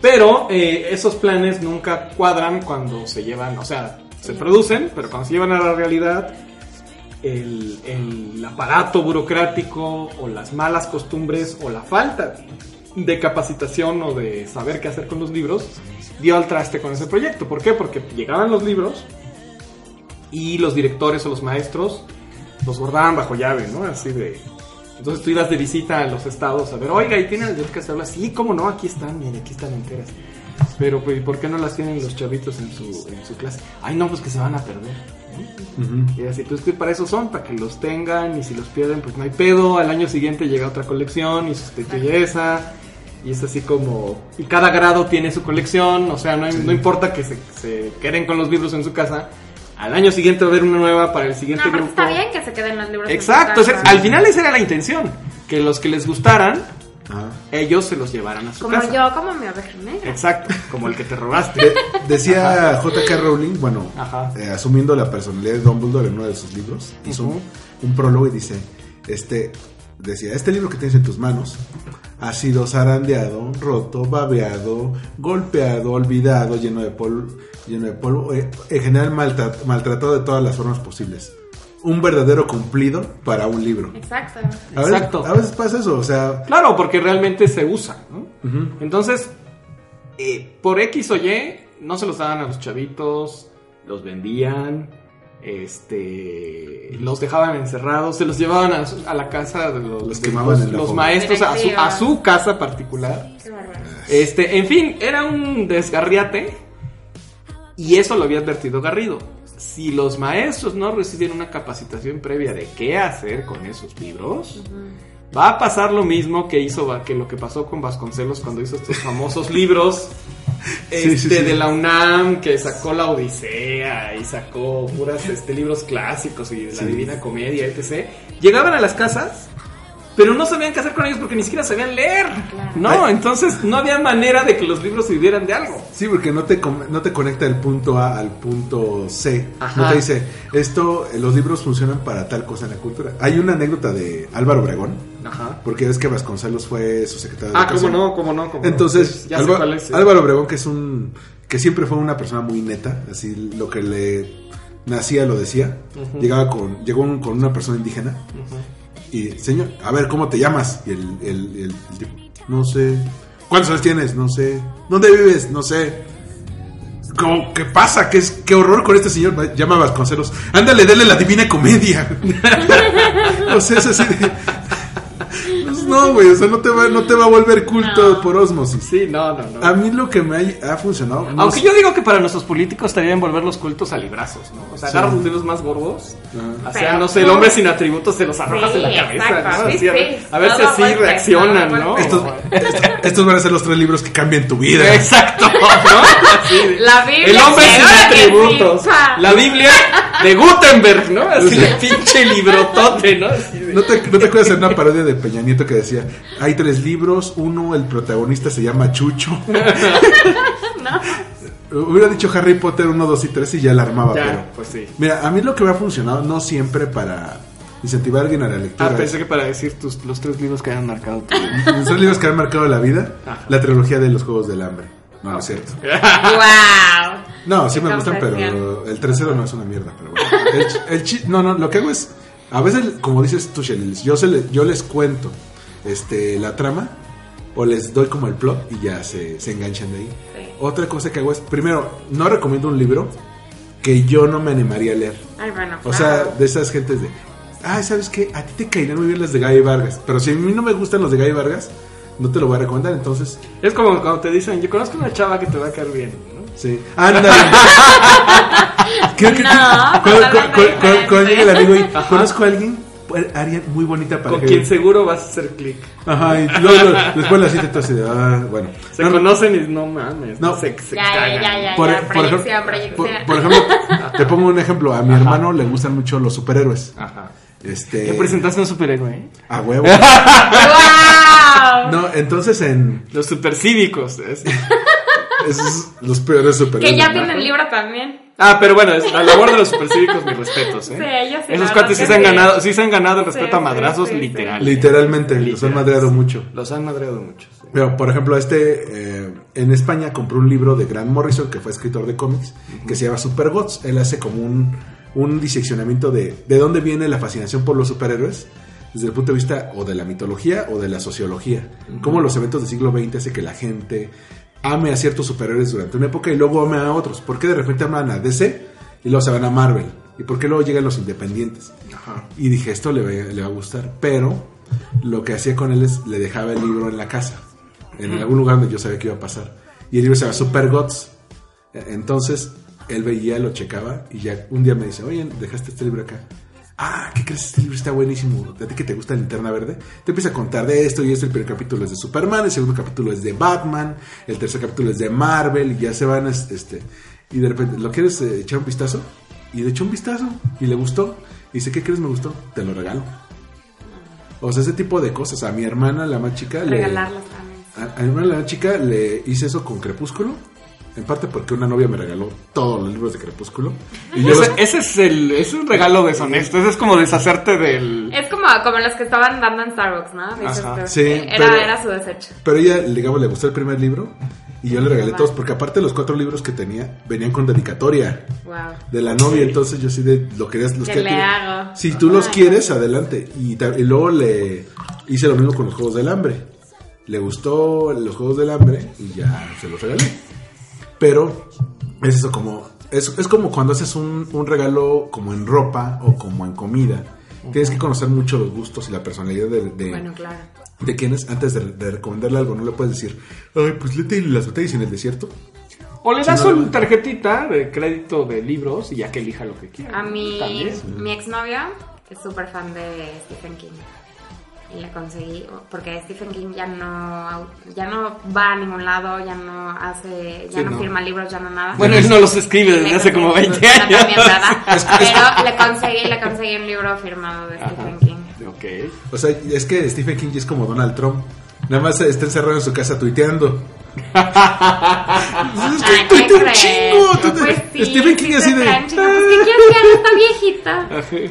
Pero eh, esos planes nunca cuadran cuando se llevan, o sea, se producen, pero cuando se llevan a la realidad, el, el aparato burocrático o las malas costumbres o la falta de capacitación o de saber qué hacer con los libros dio al traste con ese proyecto. ¿Por qué? Porque llegaban los libros y los directores o los maestros los guardaban bajo llave, ¿no? Así de... Entonces tú ibas de visita a los estados a ver, oiga, ¿y tienen las bibliotecas de aula? Sí, ¿cómo no? Aquí están, mire, aquí están enteras. Pero, pues, ¿y por qué no las tienen los chavitos en su, en su clase? Ay, no, pues que se van a perder. ¿no? Ujú. Y así, pues que para eso son, para que los tengan y si los pierden, pues no hay pedo. Al año siguiente llega otra colección y sustituye esa. Y es así como. Y cada grado tiene su colección, o sea, no, hay- no importa que se, se queden con los libros en su casa. Al año siguiente va a haber una nueva para el siguiente No, grupo. está bien que se queden los libros. en su Exacto, o sea, casa. al final esa era la intención. Que los que les gustaran, Ajá. ellos se los llevaran a su Como casa. yo, como mi oveja negra. Exacto, como el que te robaste. De- decía J.K. Rowling, bueno, Ajá. eh, asumiendo la personalidad de Dumbledore en uno de sus libros, hizo un- prólogo y dice, este, decía, este libro que tienes en tus manos ha sido zarandeado, roto, babeado, golpeado, olvidado, lleno de polvo, lleno de polvo, eh, en general maltra- maltratado de todas las formas posibles. Un verdadero cumplido para un libro. Exacto. A veces, Exacto. a veces pasa eso, o sea, Claro, porque realmente se usa, ¿no? Entonces, eh, por X o Y, no se los daban a los chavitos, los vendían, este, los dejaban encerrados, se los llevaban a, su- a la casa de los, Los de quemaban los- en la los fogata. maestros, a su, a su casa particular. Qué. Este, en fin, era un desgarriate y eso lo había advertido Garrido. Si los maestros no reciben una capacitación previa de qué hacer con esos libros, va a pasar lo mismo que hizo que lo que pasó con Vasconcelos cuando hizo estos famosos libros Sí, este, sí, sí. de la UNAM que sacó la Odisea y sacó puras este, libros clásicos y la Sí. Divina Comedia, etc. Llegaban a las casas, pero no sabían qué hacer con ellos porque ni siquiera sabían leer. Claro. No, entonces no había manera de que los libros sirvieran de algo. Sí, porque no te, no te conecta el punto A al punto C. Ajá. No te dice, esto, eh, los libros funcionan para tal cosa en la cultura. Hay una anécdota de Álvaro Obregón, Ajá. porque ves que Vasconcelos fue su secretario de Ah, cómo Educación. no, cómo no, cómo no. Entonces, sé Alba- cuál es, sí. Álvaro Obregón, que es un. que siempre fue una persona muy neta, así lo que le nacía lo decía. Llegaba con. llegó un- con una persona indígena Ujú. Y, señor, a ver, ¿cómo te llamas? Y el, el, el- el no sé. ¿Cuántos años tienes? No sé. ¿Dónde vives? No sé. ¿Cómo, ¿Qué pasa? ¿Qué, es, ¿Qué horror con este señor? Llama a Vasconcelos. Ándale, dale la divina comedia. o sea, es así de... Pues no, güey, o sea, no te va, no te va a volver culto No. por osmosis. Sí, no, no, no. A mí lo que me ha, ha funcionado. no Aunque sé- yo digo que para nuestros políticos estaría volver los cultos a librazos, ¿no? O sea, Sí. agarras los libros más gordos, o sea, no sé, el hombre sin atributos se los arrojas Sí, en la cabeza, ¿no? Así, a ver, sí. a ver si así reaccionan, ¿no? Estos, estos, estos van a ser los tres libros que cambian tu vida. Exacto, ¿no? Así La Biblia. El hombre sin atributos. La Biblia de Gutenberg, ¿no? Así de pinche librotote, ¿no? De- ¿No te, ¿No te acuerdas de una parodia de Peña Nieto que decía, hay tres libros, uno, el protagonista se llama Chucho? Hubiera dicho Harry Potter 1, 2 y 3 y ya la armaba, Ya, pero... pues sí. Mira, a mí lo que me ha funcionado, no siempre para incentivar a alguien a la lectura. Ah, pensé que para decir tus, los tres libros que hayan marcado tu Son libros que han marcado la vida. Ajá. La trilogía de los Juegos del Hambre. No, no es cierto. Wow. No, sí me gustan, pero el tercero no es una mierda. Pero bueno. El, ch- el chi- no, no, lo que hago es, a veces, como dices tú, Shelilis, yo, se le- yo les cuento este, la trama o les doy como el plot y ya se, se enganchan de ahí. Sí. Otra cosa que hago es, primero, no recomiendo un libro que yo no me animaría a leer. Ay, bueno. O sea, claro. de esas gentes de, ah, ¿sabes qué? A ti te caerían muy bien las de Gaby Vargas. Pero si a mí no me gustan los de Gaby Vargas, no te lo voy a recomendar. Entonces, Es como cuando te dicen, yo conozco una chava que te va a caer bien, ¿no? Sí. Ándale. Creo que No, llega el amigo y conozco a alguien, pues, haría muy bonita para Con quien seguro vas a hacer clic. Ajá, y luego, después la cita tú así de, ah, bueno. Se No, no, conocen y no mames. No. Se, se Ya, ya, cagan. ya, ya. por, ya, por proyección, por- por ejemplo, te pongo un ejemplo. A mi hermano le gustan mucho los superhéroes. Ajá. Este, ¿Ya presentaste un superhéroe? a huevo. ¡Wow! No, entonces en Los supercívicos. es- esos, los peores superhéroes. Que ya ¿no? tienen libro también. Ah, pero bueno, es la labor de los supercívicos, mis respetos, ¿eh? Sí, ellos sí, Esos cuates sí se han ganado, sí se han ganado el respeto Sí, a madrazos sí, sí, literal. Literalmente, los han madreado mucho. Los han madreado mucho. sí. Pero, por ejemplo, este eh, en España compró un libro de Grant Morrison, que fue escritor de cómics, que se llama Supergods. Él hace como un, un diseccionamiento de de dónde viene la fascinación por los superhéroes, desde el punto de vista o de la mitología o de la sociología. Cómo los eventos del siglo XX hace que la gente ame a ciertos superhéroes durante una época y luego ame a otros. ¿Por qué de repente aman a DC y luego se van a Marvel? ¿Y por qué luego llegan los independientes? Ajá. Y dije, esto le va, le va a gustar. Pero lo que hacía con él es le dejaba el libro en la casa, en algún lugar donde yo sabía que iba a pasar. Y el libro se llama Super Gods. Entonces él veía, lo checaba y ya un día me dice, oye, dejaste este libro acá. Ah, ¿qué crees? Este libro está buenísimo. ¿A ti que te gusta Linterna Verde? Te empieza a contar de esto y esto. El primer capítulo es de Superman, el segundo capítulo es de Batman, el tercer capítulo es de Marvel y ya se van, es- este... Y de repente, ¿lo quieres eh, echar un vistazo? Y le echó un vistazo y le gustó. Y dice, ¿qué crees? Me gustó. Te lo regalo. O sea, ese tipo de cosas. A mi hermana, la más chica, le, también. a, a mi hermana, la más chica, le hice eso con Crepúsculo. En parte porque una novia me regaló todos los libros de Crepúsculo. Y yo los- Ese, es el, es un regalo deshonesto. Ese es como deshacerte del. Es como, como los que estaban dando en Starbucks, ¿no? Ajá. Sí, era, pero- era su desecho. Pero ella, digamos, le gustó el primer libro. Y yo le regalé todos, porque aparte los cuatro libros que tenía venían con dedicatoria Wow. de la novia. Entonces yo sí de lo querías. Los ¿Qué que le hago? Si tú los quieres, adelante. Y luego le hice lo mismo con los Juegos del Hambre. Le gustó los Juegos del Hambre y ya se los regalé. Pero es eso como... Es, es como cuando haces un, un regalo como en ropa o como en comida. Tienes que conocer mucho los gustos y la personalidad de, de, Bueno, claro. de quienes antes de, de recomendarle algo. No le puedes decir, ay, pues léete las batallas en el desierto. O le das Sí, no, una tarjetita de crédito de libros y ya que elija lo que quiera. A mi, También. mi exnovio es súper fan de Stephen King. Y le conseguí, porque Stephen King ya no, ya no va a ningún lado, ya no hace, ya Sí, no, no. firma libros, ya no nada. Bueno, él no los escribe desde hace como conseguí- 20 Bueno, años. también. Pero le conseguí, le conseguí un libro firmado de Stephen Ajá. King. Ok. O sea, es que Stephen King es como Donald Trump. Nada más está encerrado en su casa tuiteando. es que Ay, ¿qué tuitea un chingo. Pues sí, Stephen King sí así de... Pues, ¿Qué quieres que haga esta viejita?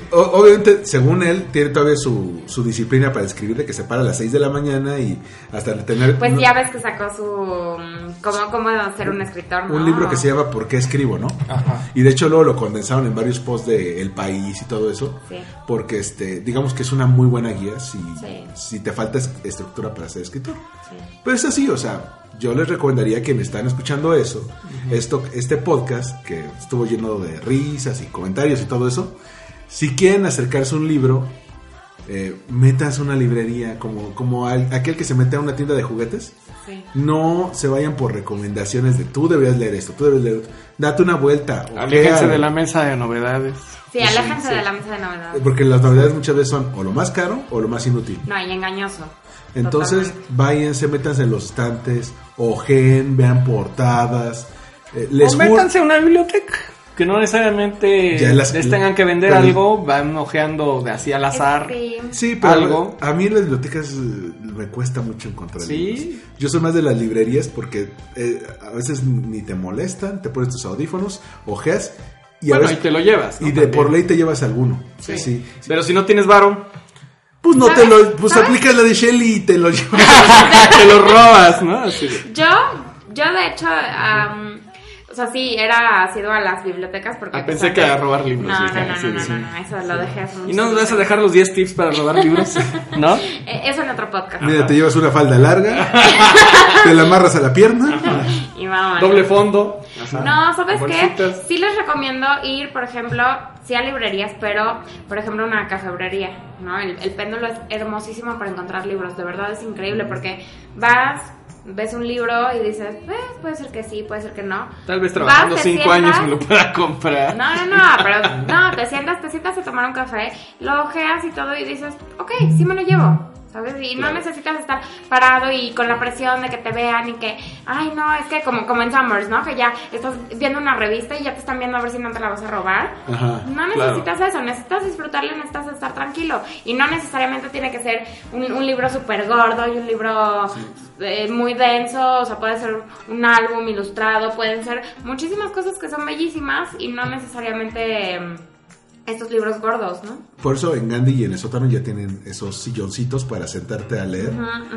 O- obviamente, según él, tiene todavía su, su disciplina para escribir de que se para a las 6 de la mañana y hasta tener Pues ya ves que sacó su... mm, Cómo, cómo ser un escritor, ¿no? un libro que se llama ¿Por qué escribo? ¿no? Ajá. Y de hecho luego lo condensaron en varios posts de El País y todo eso. Sí. Porque este, digamos que es una muy buena guía si, Sí. si te falta es- estructura para ser escritor. Sí. Pero es así, o sea, yo les recomendaría a quienes están escuchando eso, esto, este podcast que estuvo lleno de risas y comentarios y todo eso, si quieren acercarse a un libro, eh, metas una librería, como, como al- aquel que se mete a una tienda de juguetes. Sí. No se vayan por recomendaciones de tú deberías leer esto, tú deberías leer esto. Date una vuelta. Aléjense de la mesa de novedades. Sí, aléjense de la mesa de novedades. Porque las novedades muchas veces son o lo más caro o lo más inútil. No, y engañoso. Entonces, Totalmente. váyanse, métanse en los estantes, ojen, vean portadas. eh, les o métanse a una biblioteca. Que no necesariamente Ya las- les tengan que vender pero- algo, van ojeando de así al azar. Sí. Pero algo. a mí en las bibliotecas eh, me cuesta mucho encontrar Sí. libros. Yo soy más de las librerías porque eh, a veces ni te molestan, te pones tus audífonos, ojeas y a bueno, veces y te lo llevas. ¿no? y de También. por ley te llevas alguno. Sí. Sí. Pero si no tienes varo, Pues no te lo pues ¿Sabes? aplicas la de Shelly y te lo llevas. te lo robas, ¿no? Así Yo, yo de hecho, am, o sea, sí, era asiduo a las bibliotecas porque... Ah, pues, pensé que a robar libros, No, no, no, sí, no, eso lo dejé hace ¿Y no nos vas a dejar los 10 tips para robar libros? ¿No? Eh, Eso en otro podcast. Mira, te llevas una falda larga, te la amarras a la pierna. Y vamos. Doble fondo. No, ¿sabes qué? Sí les recomiendo ir, por ejemplo, sí a librerías, pero, por ejemplo, una cafebrería, ¿no? El, el péndulo es hermosísimo para encontrar libros, de verdad es increíble porque vas, ves un libro y dices, pues, puede ser que sí, puede ser que no. Tal vez trabajando Vas, 5 años me lo pueda comprar. No, no, no, pero no, te sientas, te sientas a tomar un café, lo ojeas y todo y dices, ok, sí me lo llevo. ¿Sabes? Y no necesitas estar parado y con la presión de que te vean y que, ay, no, es que como, como en Summers, ¿no? Que ya estás viendo una revista y ya te están viendo a ver si no te la vas a robar. Ajá. No necesitas eso, necesitas disfrutarlo, necesitas estar tranquilo. Y no necesariamente tiene que ser un, un libro súper gordo y un libro eh, muy denso, o sea, puede ser un álbum ilustrado, pueden ser muchísimas cosas que son bellísimas y no necesariamente mm, estos libros gordos, ¿no? Por eso en Gandhi y en el sótano ya tienen esos silloncitos para sentarte a leer.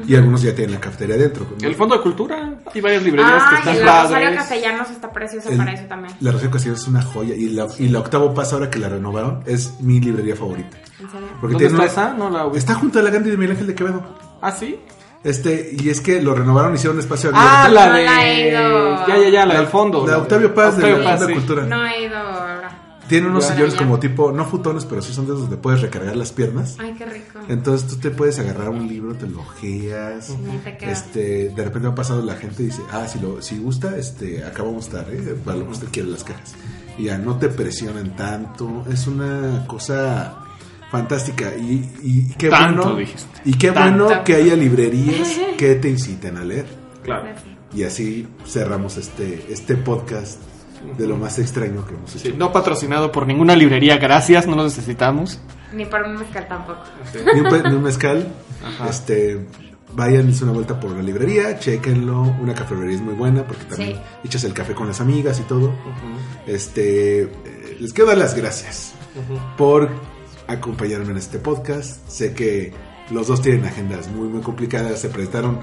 Y algunos ya tienen la cafetería adentro. ¿no? El Fondo de Cultura. Hay varias librerías que están y el Rosario. Castellanos está precioso El- para eso también. La Rosario Castellanos es una joya. Y la, y la Octavo Paz, ahora que la renovaron, es mi librería favorita. ¿En serio? Porque ¿Dónde tiene está una- esa? No la. Está junto a la Gandhi de Miguel Ángel de Quevedo. ¿Ah, sí? Este, y es que lo renovaron, hicieron un espacio abierto. Ah, la No de... la he ido. Ya, ya, ya, la del fondo. La Octavio Paz de Octavio la Paz, sí. Cultura. No he ido ahora. Tiene unos sillones Ya. como tipo, no futones, pero sí son de esos donde puedes recargar las piernas. Ay, qué rico. Entonces tú te puedes agarrar un libro, te lo ojeas. Te quedas. Este, de repente ha pasado la gente y dice, ah, si lo, si gusta, este, acá vamos a estar, eh, para lo que usted quiere las cajas. Y ya no te presionan tanto, es una cosa fantástica y, y qué Tanto, bueno dijiste. y qué Tanto. bueno que haya librerías que te inciten a leer Claro. y así cerramos este este podcast de lo más extraño que hemos hecho Sí, no patrocinado por ninguna librería, gracias, no lo necesitamos. Ni por un mezcal tampoco. ni un, pe- ni un mezcal. Ajá. Este, vayan, hice una vuelta por la librería, chequenlo. Una cafetería es muy buena porque también Sí. echas el café con las amigas y todo. Este, eh, les quiero dar las gracias por acompañarme en este podcast. Sé que los dos tienen agendas muy, muy complicadas. Se presentaron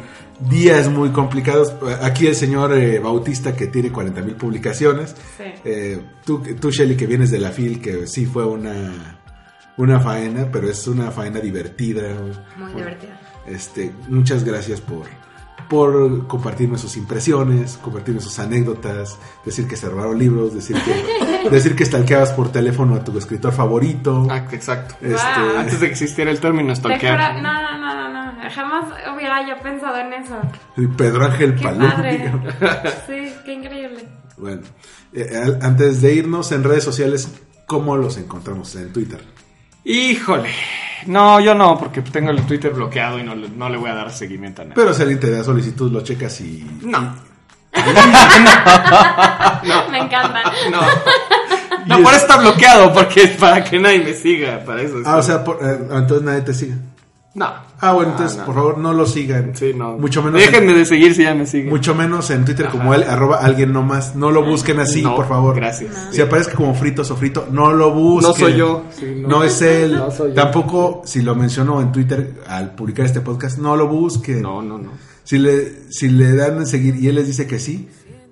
días muy complicados. Aquí el señor eh, Bautista que tiene 40 mil publicaciones. Sí. Eh, tú, tú, Shelly, que vienes de la FIL, que sí fue una, una faena, pero es una faena divertida. Muy divertido. Este, muchas gracias por, por compartirme sus impresiones, compartirme sus anécdotas, decir que se robaron libros, decir que, decir que stalkeabas por teléfono a tu escritor favorito. Ah, exacto. Este, Wow. Antes de que existiera el término stalkear. no, no, no, no, no. Jamás hubiera yo pensado en eso. Pedro Ángel Qué Palú. padre. Sí, qué increíble. Bueno, eh, antes de irnos en redes sociales, ¿cómo los encontramos en Twitter? Híjole. No, yo no, porque tengo el Twitter bloqueado y no, le- no le voy a dar seguimiento a nada. Pero si alguien te da solicitud, lo checas y... No. Me encanta. No. No, por eso está bloqueado, porque es para que nadie me siga, para eso. Ah, o sea, por- eh, entonces nadie te sigue. No. Ah, bueno, No, entonces, no. por favor, no lo sigan. Sí, no. Mucho menos... Déjenme de seguir si ya me siguen. Mucho menos en Twitter como él, arroba alguien no más. No lo busquen así, No, por favor. gracias. Si aparezca como frito sofrito, no lo busquen. No soy yo. Sí, no. no. es él. No soy yo. Tampoco, si lo menciono en Twitter al publicar este podcast, no lo busquen. No, no, no. Si le, si le dan a seguir y él les dice que sí,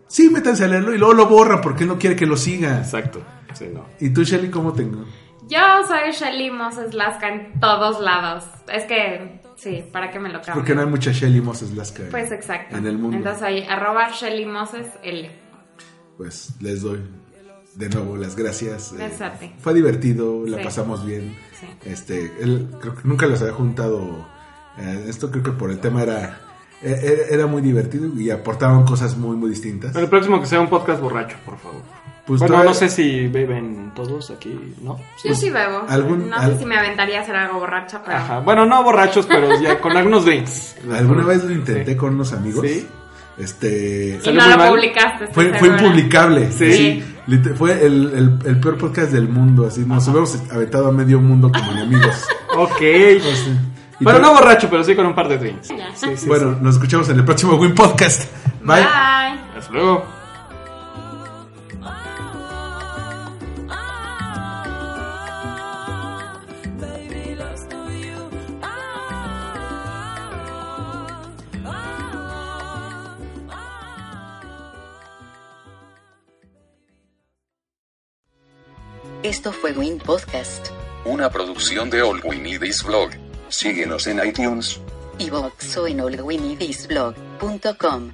sí, métanse a leerlo y luego lo borran porque él no quiere que lo sigan. Exacto. Sí, no. ¿Y tú, Shelly, cómo tengo? Yo soy Shelly Moses Lasca en todos lados. Es que, sí, ¿para qué me lo cambio? Porque no hay mucha Shelly Moses Lasca en- Pues exacto. en el mundo. Entonces soy arroba Shelly Moses L. Pues les doy de nuevo, las gracias. eh, Gracias a ti. fue divertido, la Sí. pasamos bien. Sí. Este, él creo que nunca los había juntado. eh, esto creo que por el tema era, eh, era, era muy divertido y aportaban cosas muy, muy distintas. Pero el próximo que sea un podcast borracho, por favor. Pues bueno, no sé si beben todos aquí, ¿no? Yo sí bebo. algún- no al- sé si me aventaría a hacer algo borracho, pero... Ajá. Bueno, no borrachos, pero ya con algunos drinks. Alguna vez lo intenté con unos amigos. Sí. Este. Y ¿Salió no lo mal? publicaste. Fue, impublicable. Sí. Fue el, el, el peor podcast del mundo. Así nos hubiéramos aventado a medio mundo como enemigos. Ok. Bueno, te- no borracho, pero sí con un par de drinks. Sí, sí, Bueno, nos escuchamos en el próximo Win Podcast. Bye. Bye. sí. Hasta luego. Esto fue Win Podcast. Una producción de All We Need Is Blog. Síguenos en iTunes. Y Vox o en allwinidisblog.com.